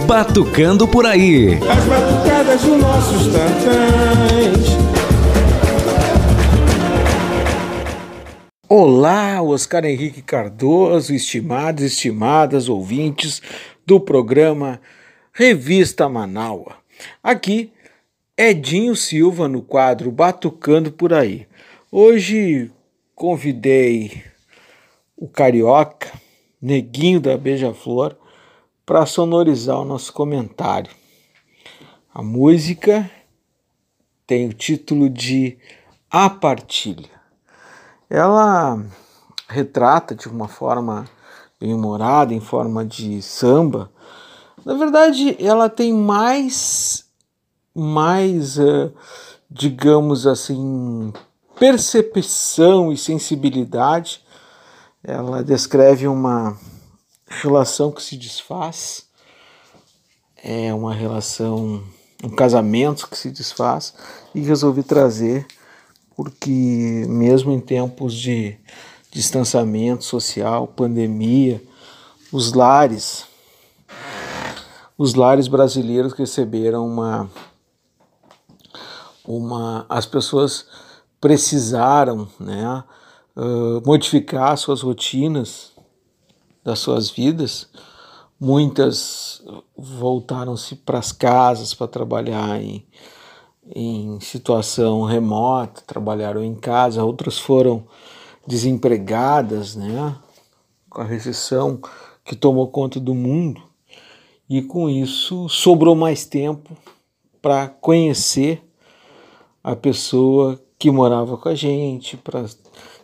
Batucando por aí. As batucadas dos nossos tantãs. Olá, Oscar Henrique Cardoso, estimados e estimadas ouvintes do programa Revista Manaua. Aqui, Edinho Silva no quadro Batucando por aí. Hoje convidei o carioca, Neguinho da Beija-Flor, para sonorizar o nosso comentário. A música tem o título de A Partilha ela retrata de uma forma bem humorada, em forma de samba. Na verdade, ela tem mais, mais, uh, digamos assim, percepção e sensibilidade. Ela descreve uma relação que se desfaz, é uma relação, um casamento que se desfaz, e resolvi trazer porque mesmo em tempos de distanciamento social, pandemia, os lares, os lares brasileiros receberam uma, uma, as pessoas precisaram, né, uh, modificar suas rotinas das suas vidas. Muitas voltaram-se para as casas para trabalhar em em situação remota, trabalharam em casa, outras foram desempregadas, né? Com a recessão que tomou conta do mundo. E com isso sobrou mais tempo para conhecer a pessoa que morava com a gente, para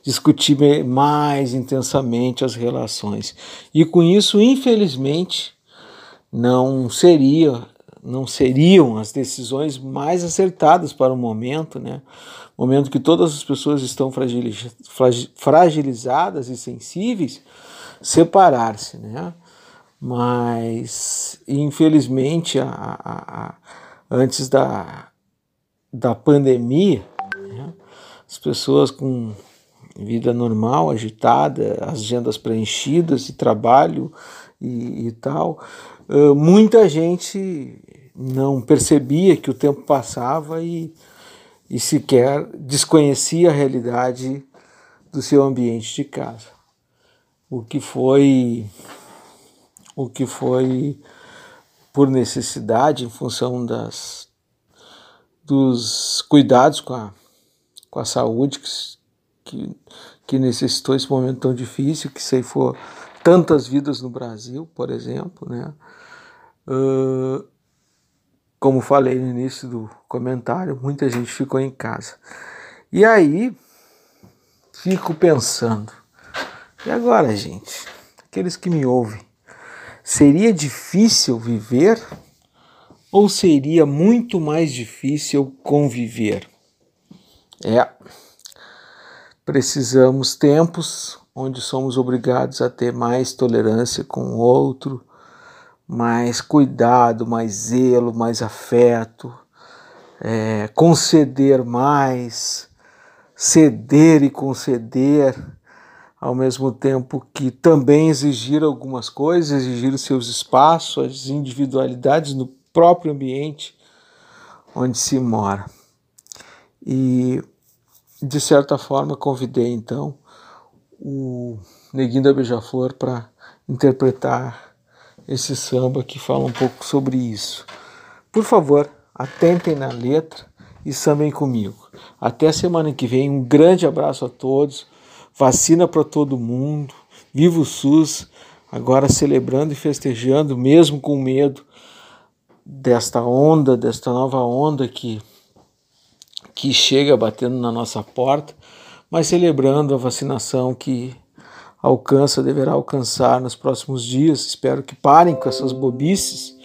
discutir mais intensamente as relações. E com isso, infelizmente, não seria não seriam as decisões mais acertadas para o momento, né? Momento que todas as pessoas estão fragilizadas e sensíveis, separar-se, né? Mas infelizmente, a, a, a, antes da, da pandemia, né? as pessoas com vida normal, agitada, as agendas preenchidas de trabalho e, e tal, muita gente não percebia que o tempo passava e, e sequer desconhecia a realidade do seu ambiente de casa. O que foi o que foi por necessidade em função das dos cuidados com a, com a saúde que, que necessitou esse momento tão difícil que ceifou tantas vidas no Brasil, por exemplo, né? Uh, como falei no início do comentário, muita gente ficou em casa. E aí, fico pensando, e agora, gente? Aqueles que me ouvem, seria difícil viver ou seria muito mais difícil conviver? É, precisamos tempos onde somos obrigados a ter mais tolerância com o outro, mais cuidado, mais zelo, mais afeto, é, conceder mais, ceder e conceder, ao mesmo tempo que também exigir algumas coisas, exigir os seus espaços, as individualidades no próprio ambiente onde se mora. E, de certa forma, convidei então o Neguinho da Beija-Flor para interpretar esse samba que fala um pouco sobre isso. Por favor, atentem na letra e sambem comigo. Até a semana que vem. Um grande abraço a todos. Vacina para todo mundo. Viva o SUS! Agora celebrando e festejando, mesmo com medo desta onda, desta nova onda que, que chega batendo na nossa porta, mas celebrando a vacinação que alcança, deverá alcançar nos próximos dias. Espero que parem com essas bobices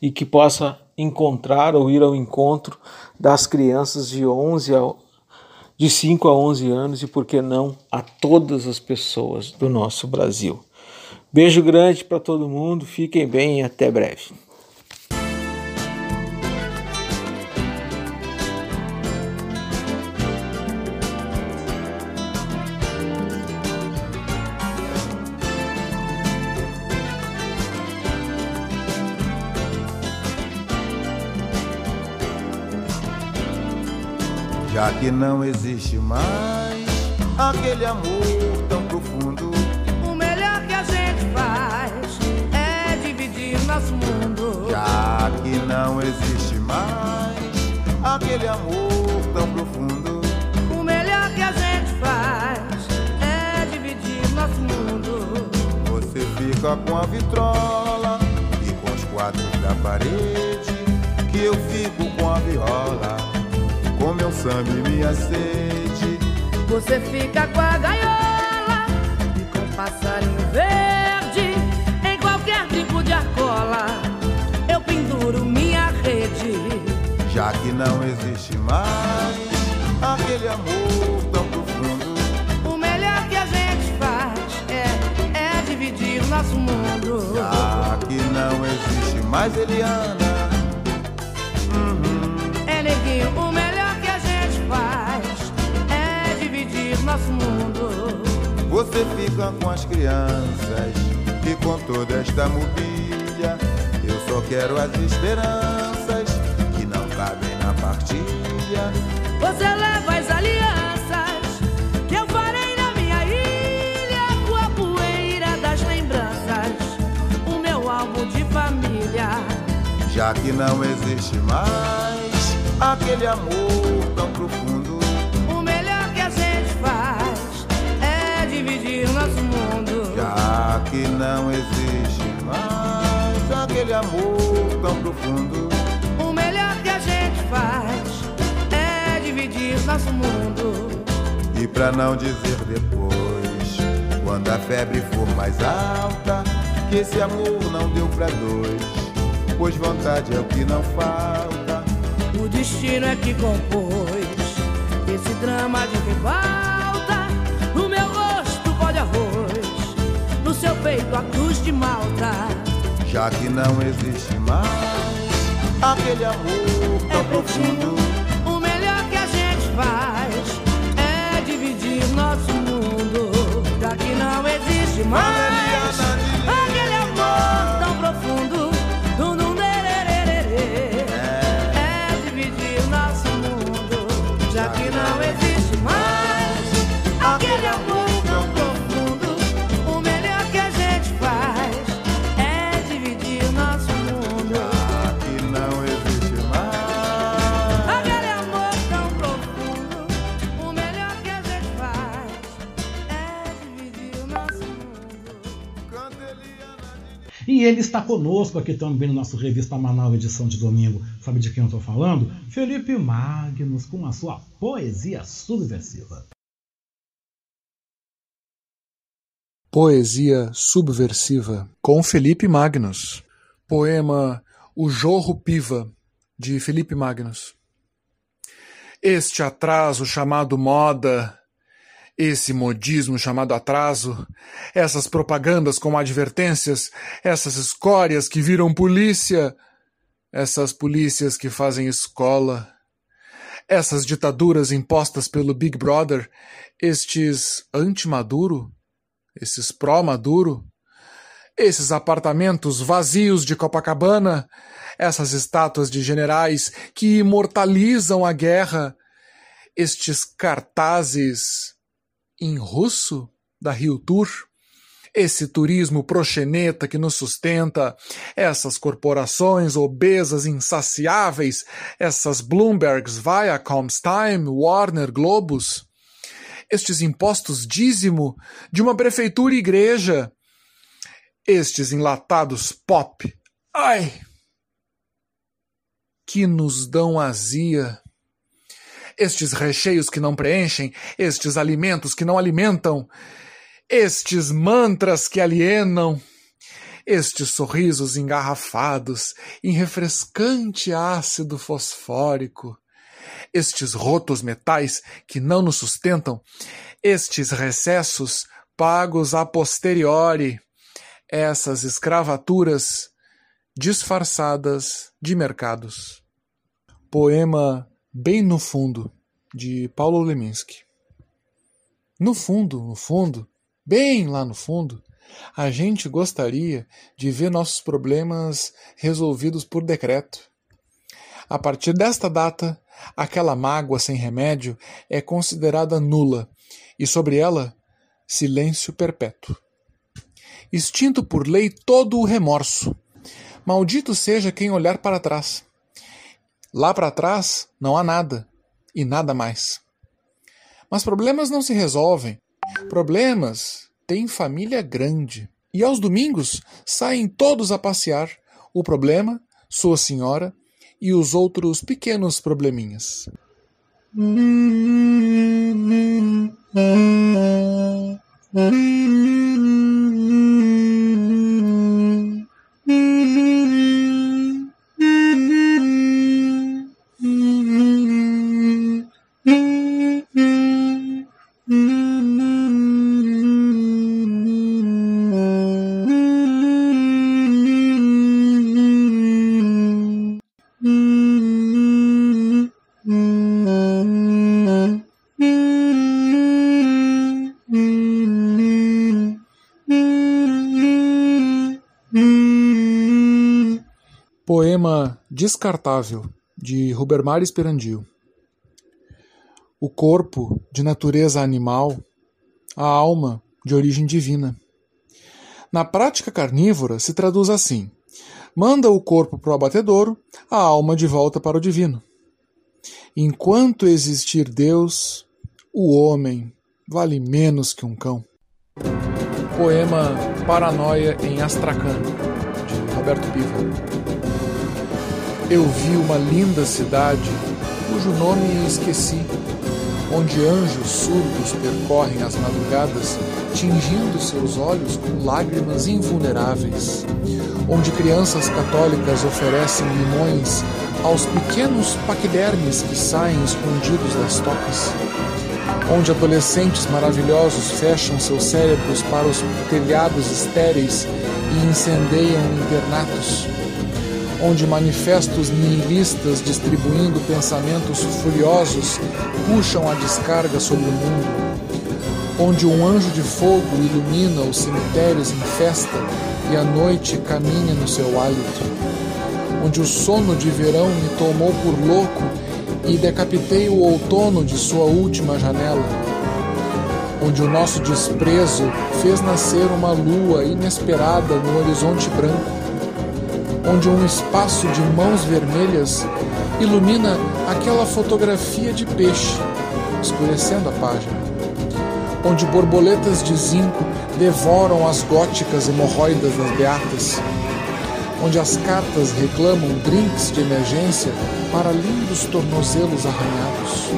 e que possa encontrar ou ir ao encontro das crianças de 11 a de 5 a 11 anos e, por que não, a todas as pessoas do nosso Brasil. Beijo grande para todo mundo, fiquem bem e até breve. Já que não existe mais aquele amor tão profundo nosso mundo. Já que não existe mais aquele amor tão profundo. O melhor que a gente faz é dividir nosso mundo. Você fica com a vitrola e com os quadros da parede. Que eu fico com a viola, e minha sede. Você fica com a gaiola e com o passarinho verde tipo de argola, eu penduro minha rede. Já que não existe mais aquele amor tão profundo, o melhor que a gente faz é, é dividir nosso mundo. Já que não existe mais Eliana, uhum. é neguinho, o melhor nosso mundo. Você fica com as crianças e com toda esta mobília, eu só quero as esperanças que não cabem na partilha. Você leva as alianças que eu farei na minha ilha, com a poeira das lembranças, o meu álbum de família. Já que não existe mais aquele amor tão profundo, que não existe mais aquele amor tão profundo. O melhor que a gente faz é dividir nosso mundo. E pra não dizer depois, quando a febre for mais alta, que esse amor não deu pra dois, pois vontade é o que não falta. O destino é que compôs esse drama de rival seu peito a cruz de Malta. Já que não existe mais aquele amor tão é profundo. O melhor que a gente faz é dividir nosso mundo. Já que não existe mais E ele está conosco aqui também no nosso Revista Manaus, edição de domingo. Sabe de quem eu estou falando? Felipe Magnus, com a sua poesia subversiva. Poesia subversiva com Felipe Magnus. Poema O Jorro Piva, de Felipe Magnus. Este atraso chamado moda esse modismo chamado atraso, essas propagandas com advertências, essas escórias que viram polícia, essas polícias que fazem escola, essas ditaduras impostas pelo Big Brother, estes anti-Maduro, esses pró-Maduro, esses apartamentos vazios de Copacabana, essas estátuas de generais que imortalizam a guerra, estes cartazes em russo da Rio Tour, esse turismo proxeneta que nos sustenta, essas corporações obesas insaciáveis, essas Bloombergs, Viacoms, Time, Warner, Globus, estes impostos dízimo de uma prefeitura e igreja, estes enlatados pop, ai, que nos dão azia estes recheios que não preenchem, estes alimentos que não alimentam, estes mantras que alienam, estes sorrisos engarrafados em refrescante ácido fosfórico, estes rotos metais que não nos sustentam, estes recessos pagos a posteriori, essas escravaturas disfarçadas de mercados. Poema Bem no Fundo, de Paulo Leminski. No fundo, no fundo, bem lá no fundo, a gente gostaria de ver nossos problemas resolvidos por decreto. A partir desta data, aquela mágoa sem remédio é considerada nula e sobre ela, silêncio perpétuo. Extinto por lei todo o remorso. Maldito seja quem olhar para trás. Lá para trás não há nada e nada mais. Mas problemas não se resolvem. Problemas têm família grande. E aos domingos saem todos a passear. O problema, sua senhora e os outros pequenos probleminhas. Poema Descartável, de Rubermar Esperandio. O corpo, de natureza animal, a alma, de origem divina. Na prática carnívora se traduz assim: manda o corpo para o abatedouro, a alma de volta para o divino. Enquanto existir Deus, o homem vale menos que um cão. Poema Paranoia em Astracan, de Roberto Piva. Eu vi uma linda cidade, cujo nome esqueci, onde anjos surdos percorrem as madrugadas, tingindo seus olhos com lágrimas invulneráveis, onde crianças católicas oferecem limões aos pequenos paquidermes que saem escondidos das tocas, onde adolescentes maravilhosos fecham seus cérebros para os telhados estéreis e incendeiam internatos onde manifestos nihilistas distribuindo pensamentos furiosos puxam a descarga sobre o mundo, onde um anjo de fogo ilumina os cemitérios em festa e a noite caminha no seu hálito, onde o sono de verão me tomou por louco e decapitei o outono de sua última janela, onde o nosso desprezo fez nascer uma lua inesperada no horizonte branco onde um espaço de mãos vermelhas ilumina aquela fotografia de peixe, escurecendo a página, onde borboletas de zinco devoram as góticas hemorroidas das beatas, onde as cartas reclamam drinks de emergência para lindos tornozelos arranhados,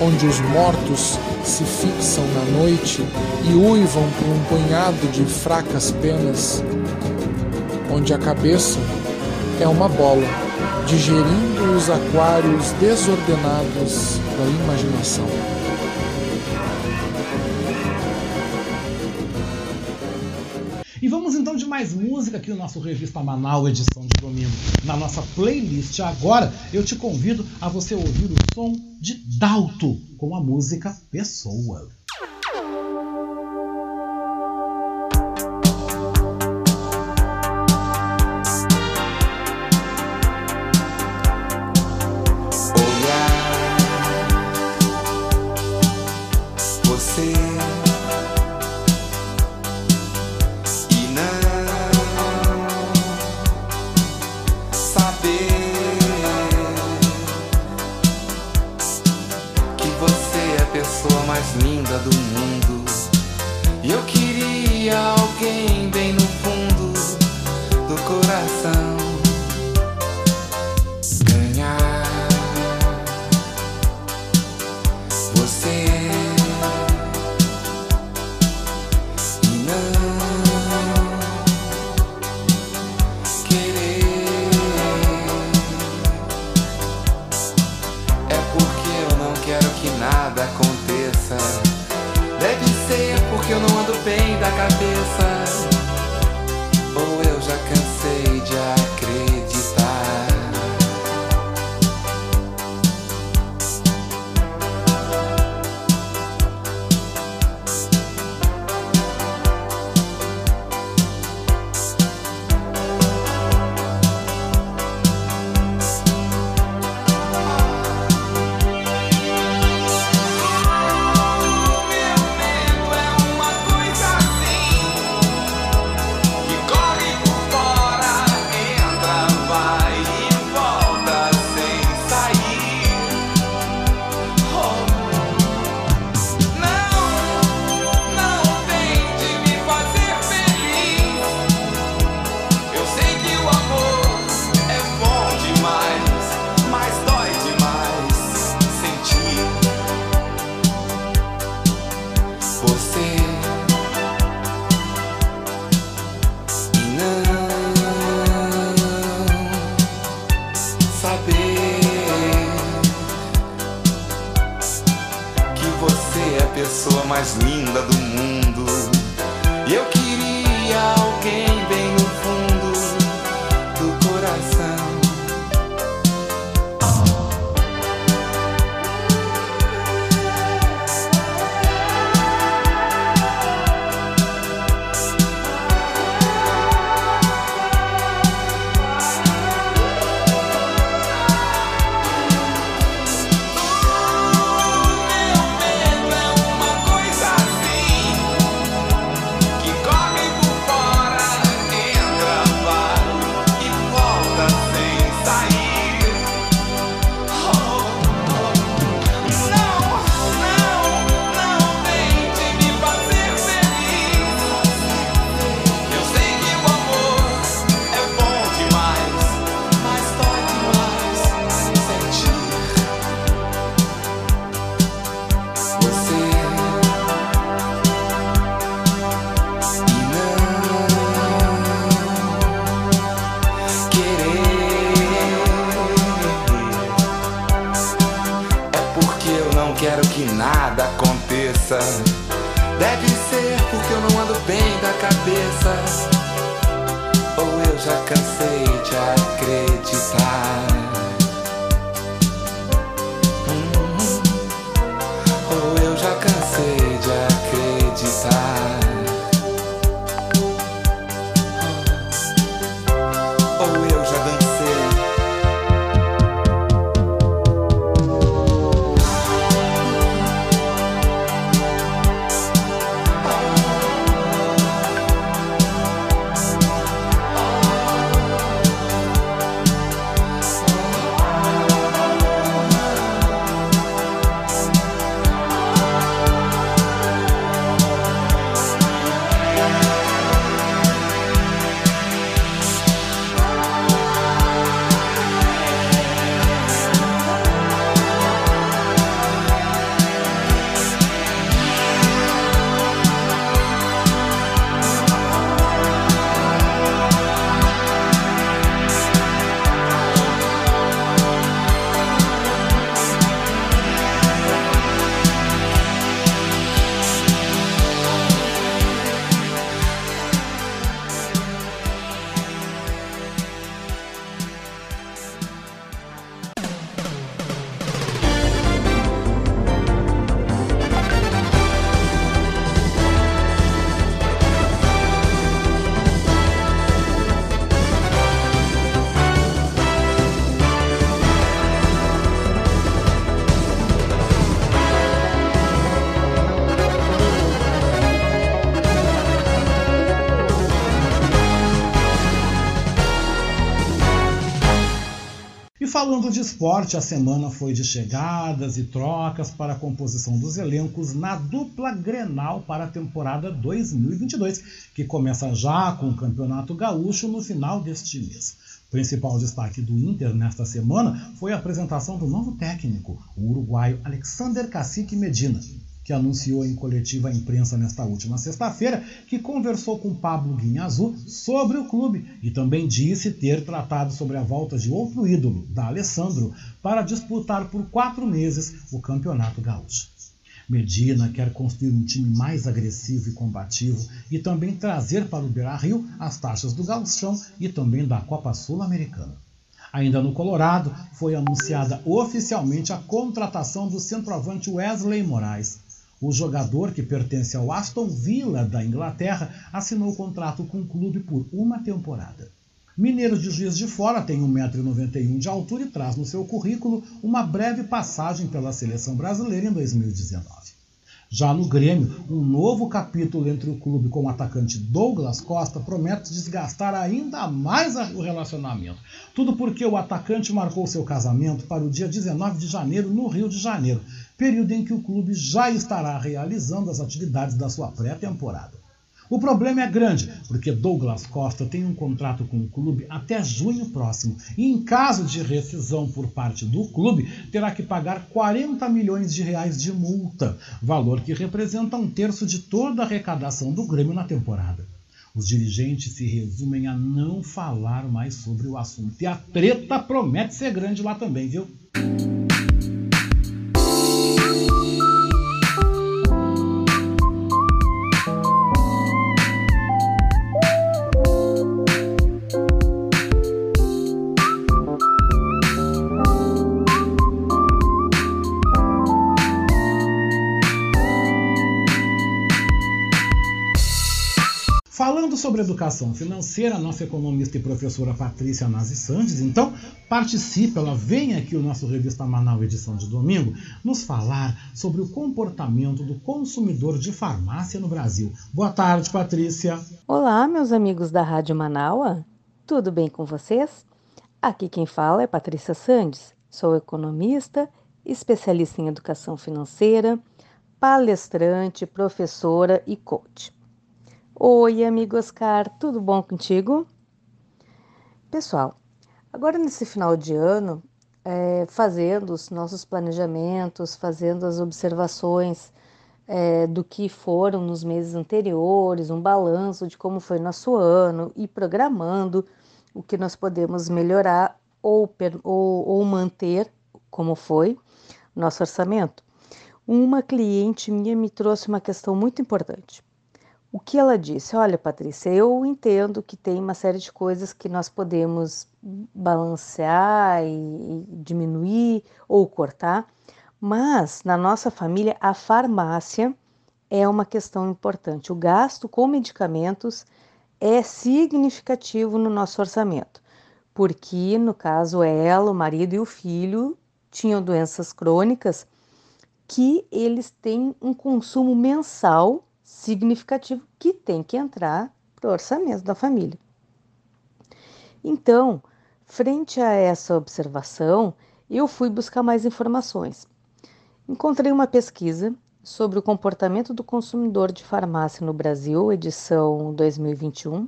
onde os mortos se fixam na noite e uivam por um punhado de fracas penas onde a cabeça é uma bola, digerindo os aquários desordenados da imaginação. E vamos então de mais música aqui no nosso Revista Manaus, edição de domingo. Na nossa playlist agora, eu te convido a você ouvir o som de Dalto com a música Pessoa. Falando de esporte, a semana foi de chegadas e trocas para a composição dos elencos na dupla Grenal para a temporada 2022, que começa já com o Campeonato Gaúcho no final deste mês. Principal destaque do Inter nesta semana foi a apresentação do novo técnico, o uruguaio Alexander Cacique Medina que anunciou em coletiva à imprensa nesta última sexta-feira que conversou com Pablo Guinha Azul sobre o clube e também disse ter tratado sobre a volta de outro ídolo, da Alessandro, para disputar por quatro meses o Campeonato Gaúcho. Medina quer construir um time mais agressivo e combativo e também trazer para o Beira-Rio as taxas do Gauchão e também da Copa Sul-Americana. Ainda no Colorado, foi anunciada oficialmente a contratação do centroavante Wesley Moraes. O jogador, que pertence ao Aston Villa da Inglaterra, assinou o contrato com o clube por uma temporada. Mineiro de Juiz de Fora tem 1,91m de altura e traz no seu currículo uma breve passagem pela seleção brasileira em 2019. Já no Grêmio, um novo capítulo entre o clube com o atacante Douglas Costa promete desgastar ainda mais o relacionamento. Tudo porque o atacante marcou seu casamento para o dia 19 de janeiro no Rio de Janeiro, período em que o clube já estará realizando as atividades da sua pré-temporada. O problema é grande, porque Douglas Costa tem um contrato com o clube até junho próximo e, em caso de rescisão por parte do clube, terá que pagar 40 milhões de reais de multa, valor que representa um terço de toda a arrecadação do Grêmio na temporada. Os dirigentes se resumem a não falar mais sobre o assunto. E a treta promete ser grande lá também, viu? Sobre educação financeira, nossa economista e professora Patrícia Nazi Santos, então, participe, ela vem aqui o nosso Revista Manaus edição de domingo, nos falar sobre o comportamento do consumidor de farmácia no Brasil. Boa tarde, Patrícia. Olá, meus amigos da Rádio Manaua. Tudo bem com vocês? Aqui quem fala é Patrícia Sandes. Sou economista, especialista em educação financeira, palestrante, professora e coach. Oi, amigo Oscar, tudo bom contigo? Pessoal, agora nesse final de ano, é, fazendo os nossos planejamentos, fazendo as observações é, do que foram nos meses anteriores, um balanço de como foi nosso ano e programando o que nós podemos melhorar ou, ou, ou manter como foi nosso orçamento. Uma cliente minha me trouxe uma questão muito importante o que ela disse? Olha, Patrícia, eu entendo que tem uma série de coisas que nós podemos balancear e diminuir ou cortar, mas na nossa família a farmácia é uma questão importante. O gasto com medicamentos é significativo no nosso orçamento, porque no caso ela, o marido e o filho tinham doenças crônicas que eles têm um consumo mensal significativo que tem que entrar para o orçamento da família. Então, frente a essa observação, eu fui buscar mais informações. Encontrei uma pesquisa sobre o comportamento do consumidor de farmácia no Brasil, edição 2021,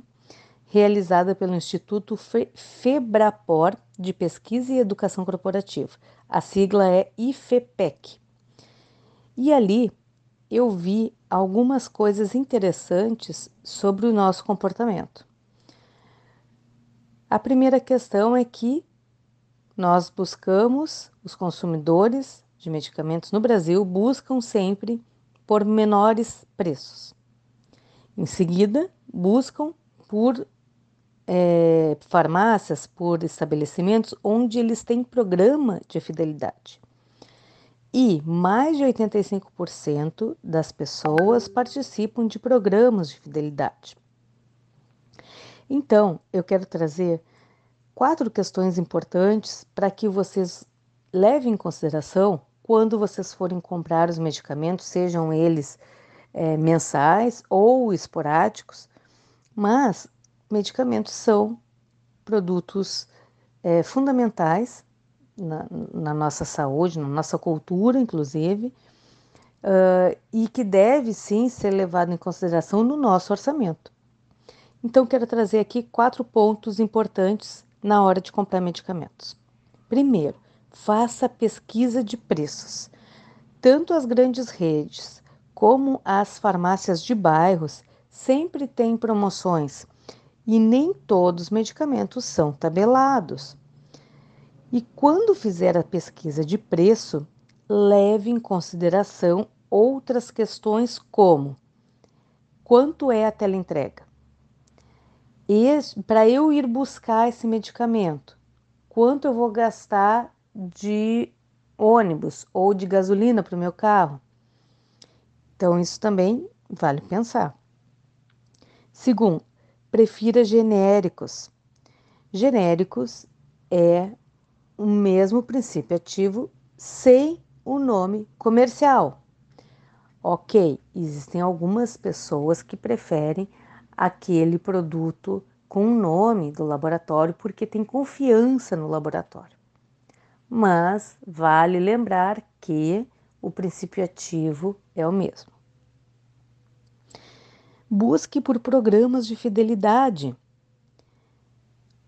realizada pelo Instituto Febrapor de Pesquisa e Educação Corporativa. A sigla é IFEPEC. E ali eu vi algumas coisas interessantes sobre o nosso comportamento. A primeira questão é que nós buscamos, os consumidores de medicamentos no Brasil buscam sempre por menores preços. Em seguida, buscam por é, farmácias, por estabelecimentos onde eles têm programa de fidelidade e mais de 85% das pessoas participam de programas de fidelidade. Então, eu quero trazer quatro questões importantes para que vocês levem em consideração quando vocês forem comprar os medicamentos, sejam eles é, mensais ou esporádicos, mas medicamentos são produtos é, fundamentais na, nossa saúde, na nossa cultura, inclusive, uh, e que deve sim ser levado em consideração no nosso orçamento. Então, quero trazer aqui quatro pontos importantes na hora de comprar medicamentos. Primeiro, faça pesquisa de preços. Tanto as grandes redes como as farmácias de bairros sempre têm promoções e nem todos os medicamentos são tabelados. E quando fizer a pesquisa de preço, leve em consideração outras questões como quanto é a teleentrega? Para eu ir buscar esse medicamento, quanto eu vou gastar de ônibus ou de gasolina para o meu carro? Então, isso também vale pensar. Segundo, prefira genéricos. Genéricos é o mesmo princípio ativo sem o nome comercial. Ok, existem algumas pessoas que preferem aquele produto com o nome do laboratório porque tem confiança no laboratório. Mas vale lembrar que o princípio ativo é o mesmo. Busque por programas de fidelidade,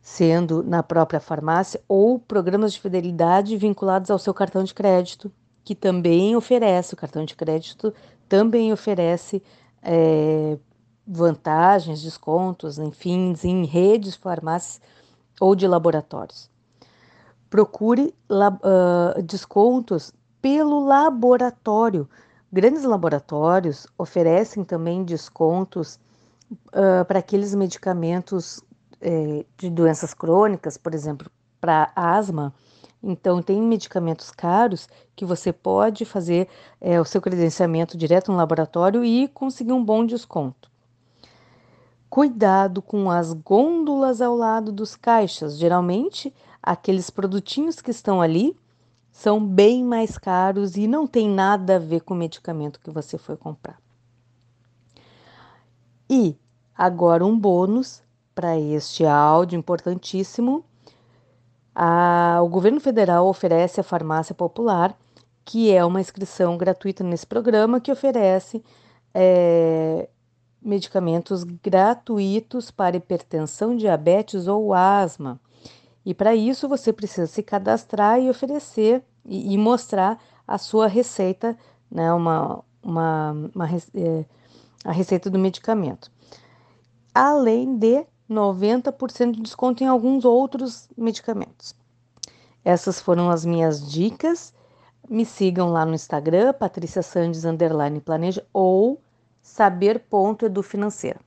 sendo na própria farmácia ou programas de fidelidade vinculados ao seu cartão de crédito, que também oferece, o cartão de crédito também oferece é, vantagens, descontos, enfim, em redes, farmácias ou de laboratórios. Procure uh, descontos pelo laboratório. Grandes laboratórios oferecem também descontos uh, para aqueles medicamentos eh, de doenças crônicas, por exemplo, para asma. Então, tem medicamentos caros que você pode fazer eh, o seu credenciamento direto no laboratório e conseguir um bom desconto. Cuidado com as gôndolas ao lado dos caixas. Geralmente, aqueles produtinhos que estão ali são bem mais caros e não tem nada a ver com o medicamento que você foi comprar. E agora um bônus para este áudio importantíssimo. A, o governo federal oferece a farmácia popular, que é uma inscrição gratuita nesse programa que oferece é, medicamentos gratuitos para hipertensão, diabetes ou asma. E para isso você precisa se cadastrar e oferecer e, e mostrar a sua receita, né, uma, uma, uma é, a receita do medicamento. Além de 90% de desconto em alguns outros medicamentos. Essas foram as minhas dicas. Me sigam lá no Instagram, Patrícia Sandes underline planeja ou saber.edufinanceira.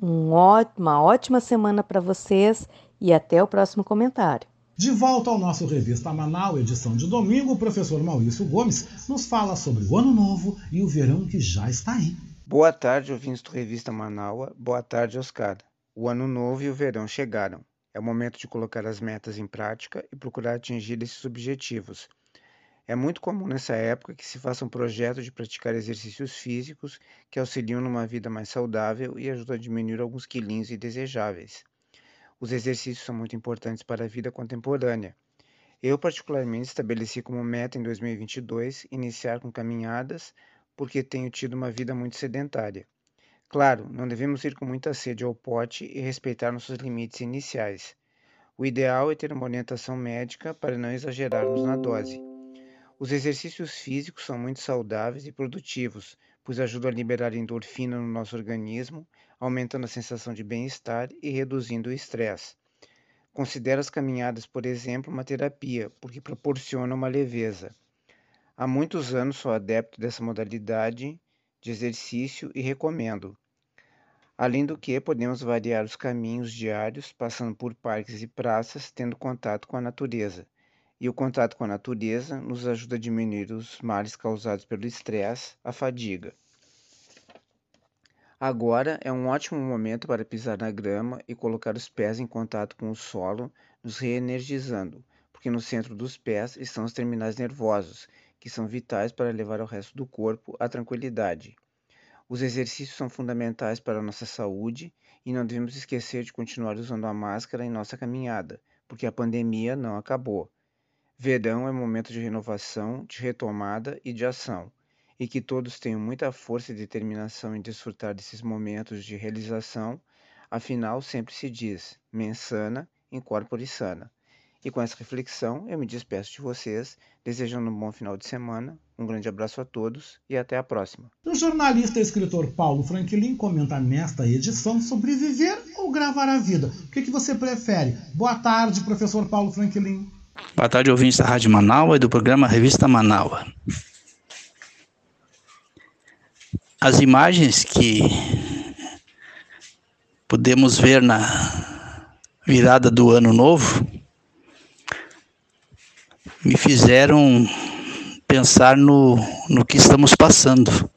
Um uma ótima semana para vocês e até o próximo comentário. De volta ao nosso Revista Manaus, edição de domingo, o professor Maurício Gomes nos fala sobre o ano novo e o verão que já está aí. Boa tarde, ouvintes do Revista Manaus. Boa tarde, Oscar. O ano novo e o verão chegaram. É o momento de colocar as metas em prática e procurar atingir esses objetivos. É muito comum nessa época que se faça um projeto de praticar exercícios físicos que auxiliam numa vida mais saudável e ajudam a diminuir alguns quilinhos indesejáveis. Os exercícios são muito importantes para a vida contemporânea. Eu, particularmente, estabeleci como meta em 2022 iniciar com caminhadas, porque tenho tido uma vida muito sedentária. Claro, não devemos ir com muita sede ao pote e respeitar nossos limites iniciais. O ideal é ter uma orientação médica para não exagerarmos na dose. Os exercícios físicos são muito saudáveis e produtivos, pois ajudam a liberar endorfina no nosso organismo, aumentando a sensação de bem-estar e reduzindo o estresse. Considero as caminhadas, por exemplo, uma terapia, porque proporcionam uma leveza. Há muitos anos sou adepto dessa modalidade de exercício e recomendo. Além do que, podemos variar os caminhos diários, passando por parques e praças, tendo contato com a natureza e o contato com a natureza nos ajuda a diminuir os males causados pelo estresse, a fadiga. Agora é um ótimo momento para pisar na grama e colocar os pés em contato com o solo, nos reenergizando, porque no centro dos pés estão os terminais nervosos, que são vitais para levar ao resto do corpo a tranquilidade. Os exercícios são fundamentais para a nossa saúde e não devemos esquecer de continuar usando a máscara em nossa caminhada, porque a pandemia não acabou. Verão é momento de renovação, de retomada e de ação, e que todos tenham muita força e determinação em desfrutar desses momentos de realização, afinal sempre se diz, mensana in corpore sana. E com essa reflexão, eu me despeço de vocês, desejando um bom final de semana, um grande abraço a todos e até a próxima. O jornalista e escritor Paulo Franklin comenta nesta edição sobre viver ou gravar a vida. O que, que você prefere? Boa tarde, professor Paulo Franklin. Boa tarde, ouvintes da Rádio Manaus e do programa Revista Manaus. as imagens que podemos ver na virada do ano novo me fizeram pensar no, no que estamos passando.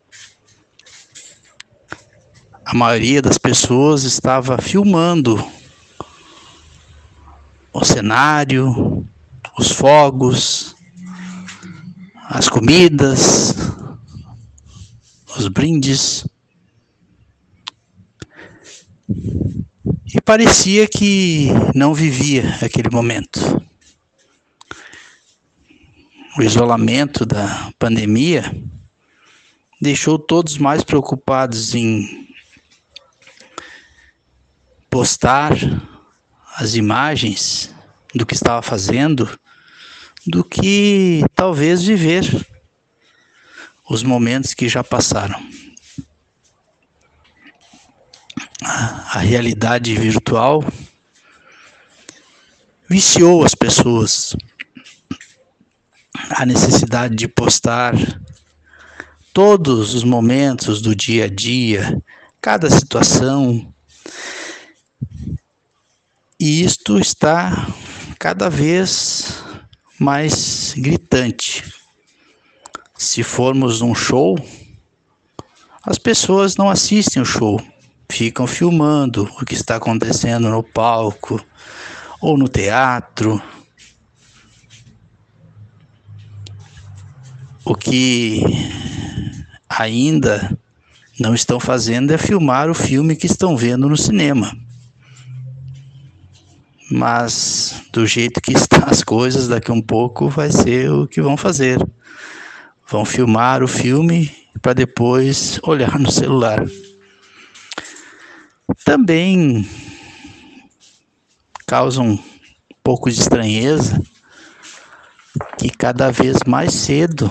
A maioria das pessoas estava filmando o cenário, os fogos, as comidas, os brindes. E parecia que não vivia aquele momento. O isolamento da pandemia deixou todos mais preocupados em postar as imagens do que estava fazendo do que talvez viver os momentos que já passaram. A realidade virtual viciou as pessoas. A necessidade de postar todos os momentos do dia a dia, cada situação. E isto está cada vez mais gritante. Se formos num show, as pessoas não assistem o show, ficam filmando o que está acontecendo no palco ou no teatro. O que ainda não estão fazendo é filmar o filme que estão vendo no cinema. Mas do jeito que estão as coisas, daqui a um pouco vai ser o que vão fazer. Vão filmar o filme para depois olhar no celular. Também causa um pouco de estranheza que cada vez mais cedo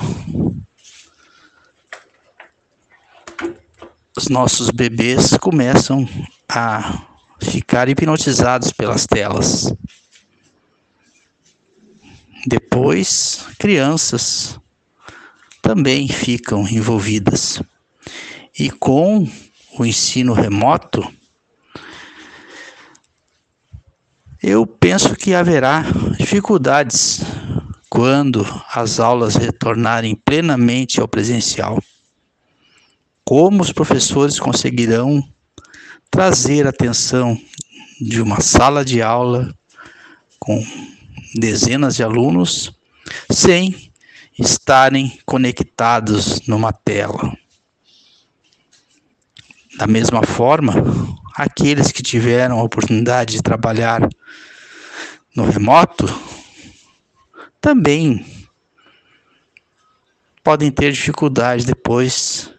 os nossos bebês começam a ficar hipnotizados pelas telas. Depois, crianças também ficam envolvidas. E com o ensino remoto, eu penso que haverá dificuldades quando as aulas retornarem plenamente ao presencial. Como os professores conseguirão trazer atenção de uma sala de aula com dezenas de alunos sem estarem conectados numa tela. Da mesma forma, aqueles que tiveram a oportunidade de trabalhar no remoto também podem ter dificuldade depois,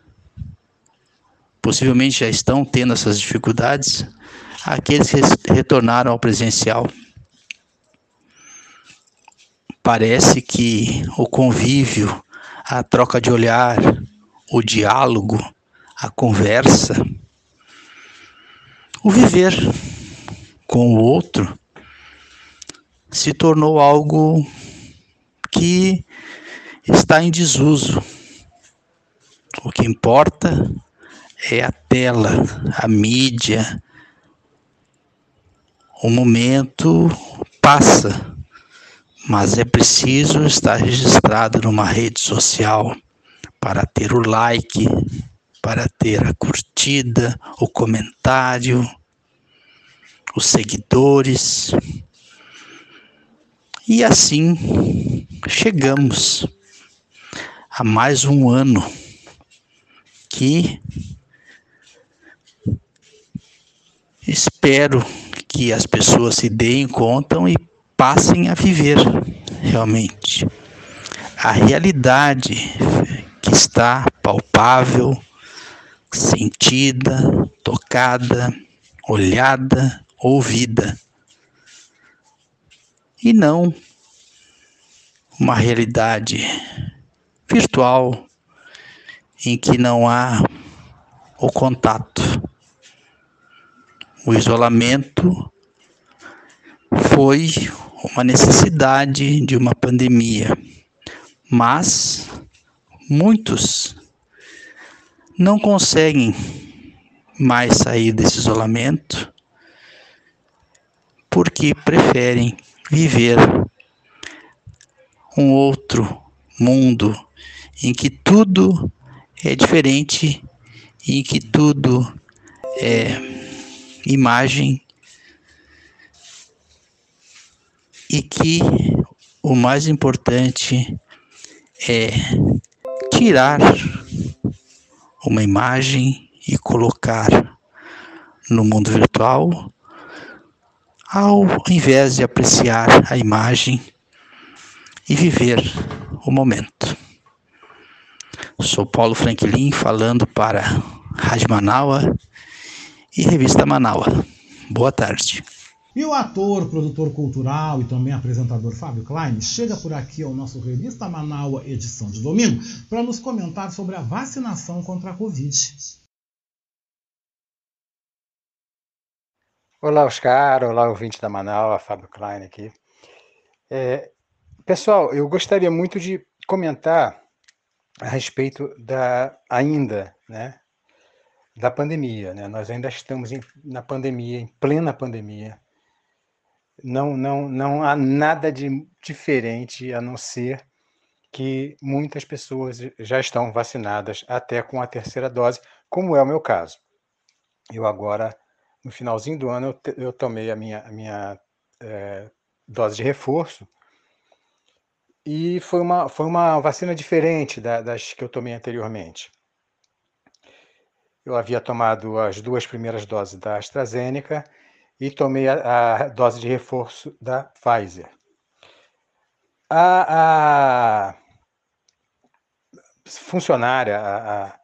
possivelmente já estão tendo essas dificuldades, aqueles que retornaram ao presencial. Parece que o convívio, a troca de olhar, o diálogo, a conversa, o viver com o outro se tornou algo que está em desuso. O que importa é a tela, a mídia. O momento passa mas é preciso estar registrado numa rede social para ter o like, para ter a curtida, o comentário, os seguidores. E assim chegamos a mais um ano que espero que as pessoas se deem conta e passem a viver realmente a realidade que está palpável, sentida, tocada, olhada, ouvida. E não uma realidade virtual em que não há o contato. O isolamento foi uma necessidade de uma pandemia, mas muitos não conseguem mais sair desse isolamento porque preferem viver um outro mundo em que tudo é diferente, em que tudo é imagem e que o mais importante é tirar uma imagem e colocar no mundo virtual, ao invés de apreciar a imagem e viver o momento. Sou Paulo Franklin falando para Rádio Manaua e Revista Manaua. Boa tarde. E o ator, produtor cultural e também apresentador Fábio Klein chega por aqui ao nosso Revista Manaua, edição de domingo, para nos comentar sobre a vacinação contra a Covid. Olá, Oscar. Olá, ouvinte da Manaus, Fábio Klein aqui. É, pessoal, eu gostaria muito de comentar a respeito da ainda, né, da pandemia, né? Nós ainda estamos em, na pandemia, em plena pandemia. Não, não, não há nada de diferente a não ser que muitas pessoas já estão vacinadas até com a terceira dose, como é o meu caso. Eu agora no finalzinho do ano, eu, te, eu tomei a minha, a minha é, dose de reforço e foi uma, foi uma vacina diferente da, das que eu tomei anteriormente. Eu havia tomado as duas primeiras doses da AstraZeneca e tomei a, a dose de reforço da Pfizer. A, a funcionária, a,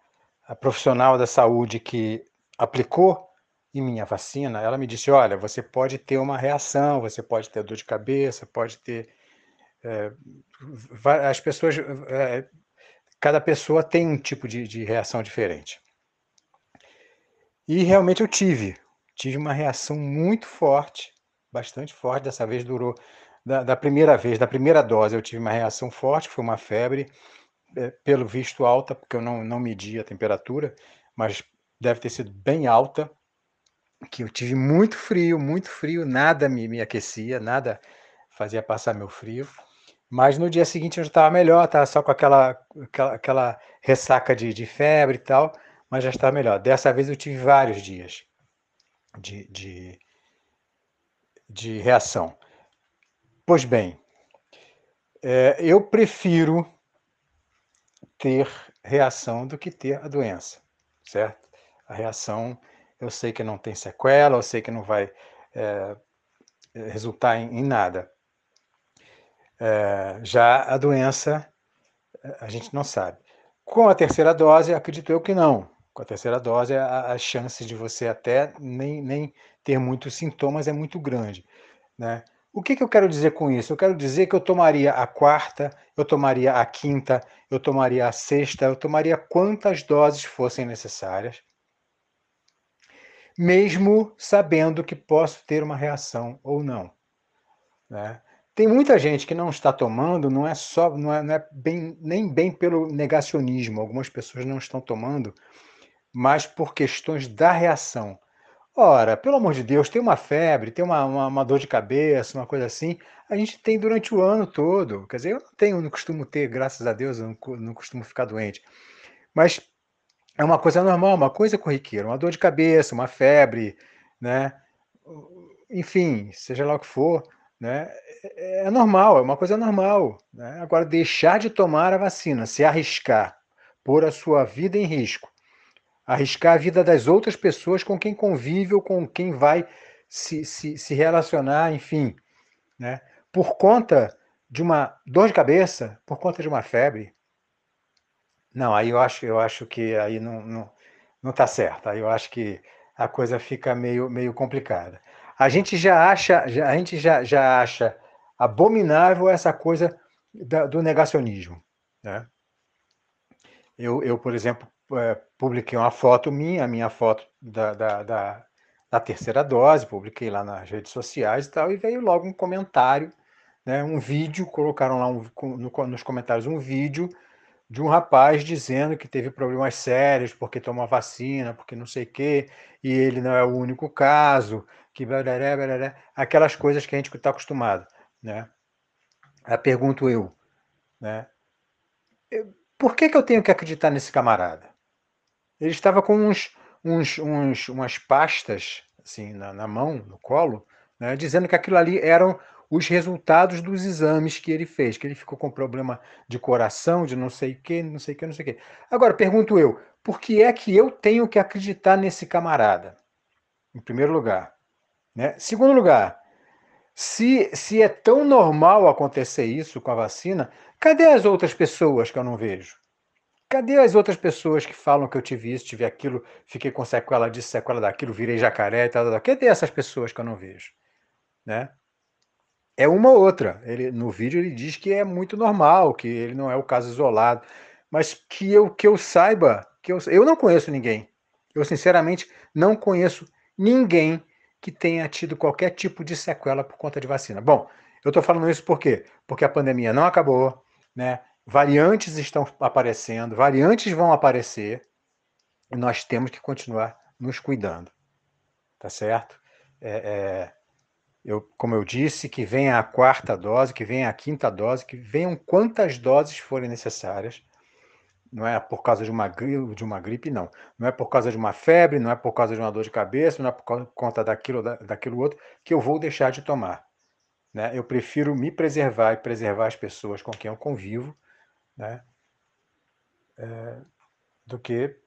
a profissional da saúde que aplicou em minha vacina, ela me disse: olha, você pode ter uma reação, você pode ter dor de cabeça, pode ter. É, as pessoas. É, cada pessoa tem um tipo de, de, reação diferente. E realmente eu tive. Tive uma reação muito forte, bastante forte. Dessa vez durou. Da, da primeira vez, da primeira dose, eu tive uma reação forte, foi uma febre, é, pelo visto alta, porque eu não, não medi a temperatura, mas deve ter sido bem alta que eu tive muito frio, muito frio, nada me, me aquecia, nada fazia passar meu frio. Mas no dia seguinte eu já estava melhor, estava só com aquela, aquela, aquela ressaca de, de, febre e tal, mas já estava melhor. Dessa vez eu tive vários dias de, de, de reação. Pois bem, é, eu prefiro ter reação do que ter a doença, certo? A reação eu sei que não tem sequela, eu sei que não vai é, resultar em, em nada. É, já a doença, a gente não sabe. Com a terceira dose, acredito eu que não. Com a terceira dose, a, a chance de você até nem, nem ter muitos sintomas é muito grande. Né? O que, que eu quero dizer com isso? Eu quero dizer que eu tomaria a quarta, eu tomaria a quinta, eu tomaria a sexta, eu tomaria quantas doses fossem necessárias mesmo sabendo que posso ter uma reação ou não. Né? Tem muita gente que não está tomando, não é só, não é, não é bem, nem bem pelo negacionismo. Algumas pessoas não estão tomando, mas por questões da reação. Ora, pelo amor de Deus, tem uma febre, tem uma, uma, uma, dor de cabeça, uma coisa assim, a gente tem durante o ano todo. Quer dizer, eu não tenho, não costumo ter, graças a Deus, eu não, não costumo ficar doente. Mas é uma coisa normal, uma coisa corriqueira, uma dor de cabeça, uma febre, né? Enfim, seja lá o que for, né? É, é normal, é uma coisa normal. Né? Agora, deixar de tomar a vacina, se arriscar, pôr a sua vida em risco, arriscar a vida das outras pessoas com quem convive ou com quem vai se, se, se relacionar, enfim, né? Por conta de uma dor de cabeça, por conta de uma febre, não, aí eu acho, eu acho que aí não, não, não tá certo. Aí eu acho que a coisa fica meio, meio complicada. A gente já acha, já, a gente já, já acha abominável essa coisa da, do negacionismo. Né? Eu, eu, por exemplo, é, publiquei uma foto minha, a minha foto da, da, da, da, terceira dose, publiquei lá nas redes sociais e tal, e veio logo um comentário, né, um vídeo, colocaram lá um, no, nos comentários um vídeo de um rapaz dizendo que teve problemas sérios porque tomou vacina, porque não sei o quê, e ele não é o único caso, que barará, barará, aquelas coisas que a gente está acostumado, né? Aí pergunto eu, né? Por que, que eu tenho que acreditar nesse camarada? Ele estava com uns, uns, uns, umas pastas assim na, na mão, no colo, né, dizendo que aquilo ali eram os resultados dos exames que ele fez, que ele ficou com problema de coração, de não sei o que, não sei o que, não sei o que. Agora, pergunto eu, por que é que eu tenho que acreditar nesse camarada? Em primeiro lugar. Né? Segundo lugar, se, se é tão normal acontecer isso com a vacina, cadê as outras pessoas que eu não vejo? Cadê as outras pessoas que falam que eu tive isso, tive aquilo, fiquei com sequela disso, sequela daquilo, virei jacaré e tal, tal, tal? Cadê essas pessoas que eu não vejo? Né? É uma ou outra. Ele, no vídeo ele diz que é muito normal, que ele não é o caso isolado. Mas que eu, que eu saiba, que eu, eu não conheço ninguém. Eu, sinceramente, não conheço ninguém que tenha tido qualquer tipo de sequela por conta de vacina. Bom, eu estou falando isso por quê? Porque a pandemia não acabou, né? variantes estão aparecendo, variantes vão aparecer, e nós temos que continuar nos cuidando. Tá certo? É, é, eu, como eu disse, que venha a quarta dose, que venha a quinta dose, que venham quantas doses forem necessárias. Não é por causa de uma, gripe, de uma gripe, não. Não é por causa de uma febre, não é por causa de uma dor de cabeça, não é por conta daquilo, da, daquilo outro, que eu vou deixar de tomar. Né? Eu prefiro me preservar e preservar as pessoas com quem eu convivo, né? É, do que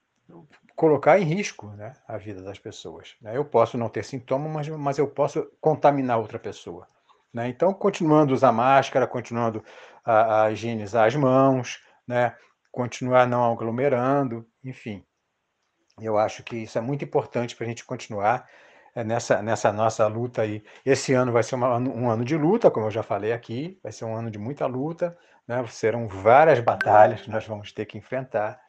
colocar em risco né, a vida das pessoas. Né? Eu posso não ter sintomas, mas, mas eu posso contaminar outra pessoa. Né? Então, continuando a usar máscara, continuando a, a higienizar as mãos, né? continuar não aglomerando, enfim. Eu acho que isso é muito importante para a gente continuar é, nessa, nessa nossa luta aí. Esse ano vai ser uma, um ano de luta, como eu já falei aqui, vai ser um ano de muita luta, né? serão várias batalhas que nós vamos ter que enfrentar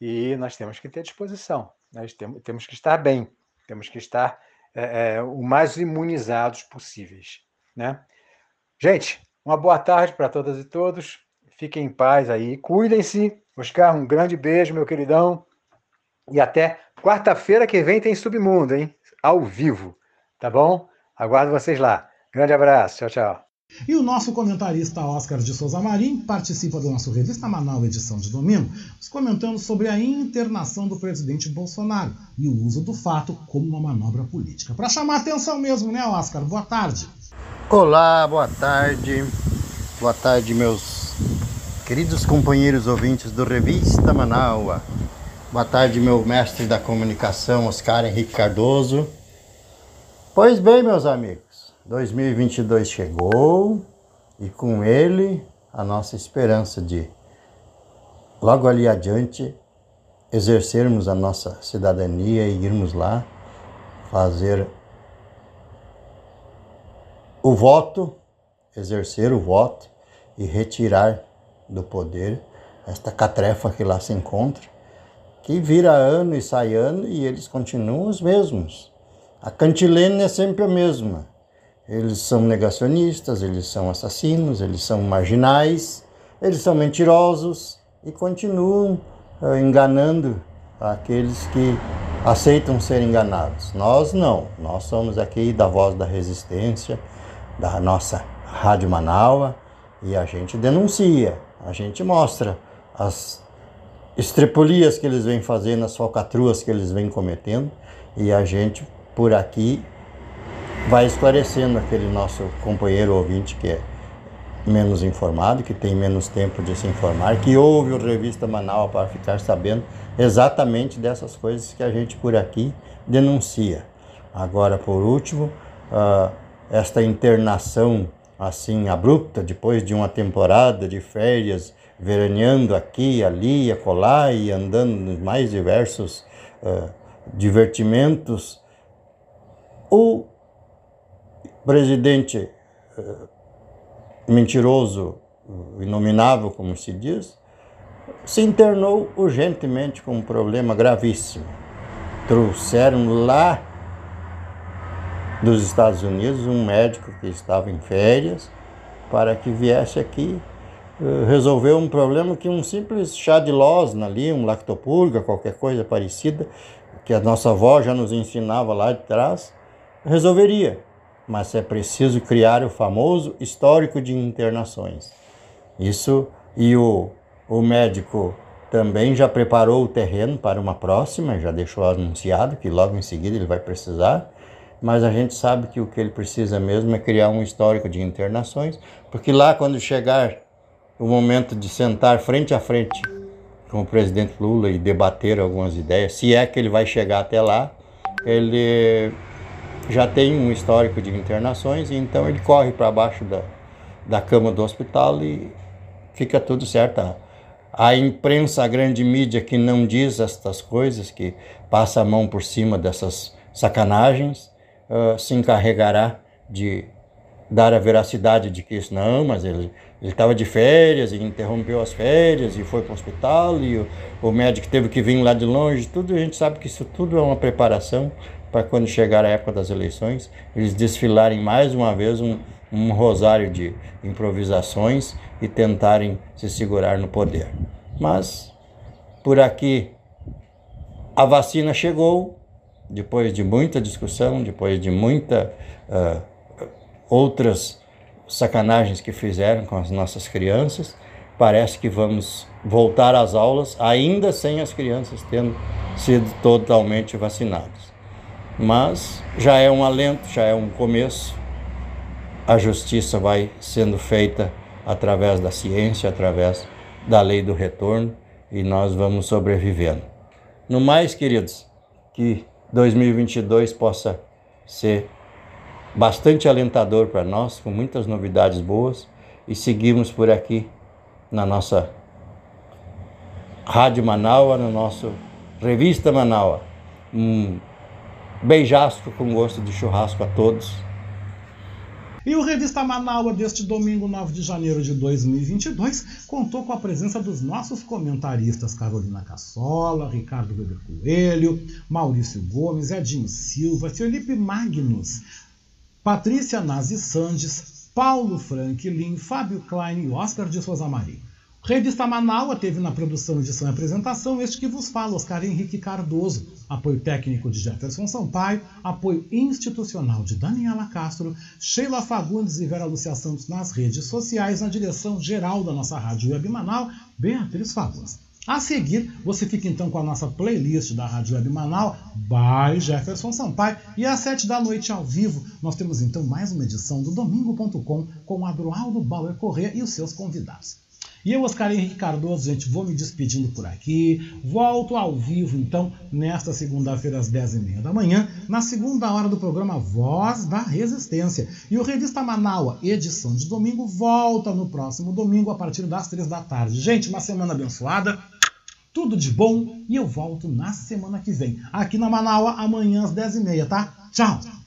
e nós temos que ter disposição, nós temos, temos que estar bem, temos que estar é, é, o mais imunizados possíveis. Né? Gente, uma boa tarde para todas e todos, fiquem em paz aí, cuidem-se. Oscar, um grande beijo, meu queridão, e até quarta-feira que vem tem Submundo, hein? Ao vivo, tá bom? Aguardo vocês lá. Grande abraço, tchau, tchau. E o nosso comentarista Oscar de Souza Marim participa do nosso Revista Manaus edição de domingo, comentando sobre a internação do presidente Bolsonaro e o uso do fato como uma manobra política. Para chamar atenção mesmo, né, Oscar? Boa tarde. Olá, boa tarde. Boa tarde, meus queridos companheiros ouvintes do Revista Manaua. Boa tarde, meu mestre da comunicação, Oscar Henrique Cardoso. Pois bem, meus amigos, 2022 chegou e com ele a nossa esperança de, logo ali adiante, exercermos a nossa cidadania e irmos lá fazer o voto, exercer o voto e retirar do poder esta catrefa que lá se encontra, que vira ano e sai ano e eles continuam os mesmos. A cantilena é sempre a mesma. Eles são negacionistas, eles são assassinos, eles são marginais, eles são mentirosos e continuam uh, enganando aqueles que aceitam ser enganados. Nós não, nós somos aqui da Voz da Resistência, da nossa Rádio Manaua, e a gente denuncia, a gente mostra as estrepolias que eles vêm fazendo, as falcatruas que eles vêm cometendo, e a gente por aqui vai esclarecendo aquele nosso companheiro ouvinte que é menos informado, que tem menos tempo de se informar, que ouve o Revista Manaus para ficar sabendo exatamente dessas coisas que a gente por aqui denuncia. Agora, por último, uh, esta internação assim abrupta, depois de uma temporada de férias, veraneando aqui, ali, acolá e andando nos mais diversos uh, divertimentos, o presidente uh, mentiroso, inominável, como se diz, se internou urgentemente com um problema gravíssimo. Trouxeram lá dos Estados Unidos um médico que estava em férias para que viesse aqui eh, resolver um problema que um simples chá de losna ali, um lactopurga, qualquer coisa parecida, que a nossa avó já nos ensinava lá de trás, resolveria. Mas é preciso criar o famoso histórico de internações. Isso, e o, o médico também já preparou o terreno para uma próxima, já deixou anunciado que logo em seguida ele vai precisar, mas a gente sabe que o que ele precisa mesmo é criar um histórico de internações, porque lá quando chegar o momento de sentar frente a frente com o presidente Lula e debater algumas ideias, se é que ele vai chegar até lá, ele já tem um histórico de internações, então ele corre para baixo da, da cama do hospital e fica tudo certo. A, imprensa, a grande mídia que não diz estas coisas, que passa a mão por cima dessas sacanagens, uh, se encarregará de dar a veracidade de que isso não, mas ele estava de férias e interrompeu as férias e foi para o hospital e o, o médico teve que vir lá de longe. Tudo a gente sabe que isso tudo é uma preparação para quando chegar a época das eleições, eles desfilarem mais uma vez um, um rosário de improvisações e tentarem se segurar no poder. Mas por aqui a vacina chegou, depois de muita discussão, depois de muita uh, outras sacanagens que fizeram com as nossas crianças, parece que vamos voltar às aulas ainda sem as crianças tendo sido totalmente vacinadas. Mas já é um alento, já é um começo. A justiça vai sendo feita através da ciência, através da lei do retorno e nós vamos sobrevivendo. No mais, queridos, que 2022 possa ser bastante alentador para nós, com muitas novidades boas, e seguimos por aqui na nossa Rádio Manaua, no nosso Revista Manaua. Um beijasco com gosto de churrasco a todos. E o Revista Manaua deste domingo 9 de janeiro de 2022 contou com a presença dos nossos comentaristas Carolina Cassola, Ricardo Weber Coelho, Maurício Gomes, Edinho Silva, Felipe Magnus, Patrícia Nazi Sandes, Paulo Franklin, Fábio Klein e Oscar de Souza Maria. Revista Manaua teve na produção, edição e apresentação este que vos fala, Oscar Henrique Cardoso, apoio técnico de Jefferson Sampaio, apoio institucional de Daniela Castro, Sheila Fagundes e Vera Lúcia Santos nas redes sociais, na direção geral da nossa Rádio Web Manaus, Beatriz Fagundes. A seguir, você fica então com a nossa playlist da Rádio Web Manaus, by Jefferson Sampaio, e às sete da noite ao vivo, nós temos então mais uma edição do Domingo.com com Adroaldo Bauer Corrêa e os seus convidados. E eu, Oscar Henrique Cardoso, gente, vou me despedindo por aqui. Volto ao vivo, então, nesta segunda-feira, às 10h30 da manhã, na segunda hora do programa Voz da Resistência. E o Revista Manaua, edição de domingo, volta no próximo domingo, a partir das 3 da tarde. Gente, uma semana abençoada. Tudo de bom e eu volto na semana que vem. Aqui na Manaua, amanhã às 10h30, tá? Tchau!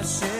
my sin.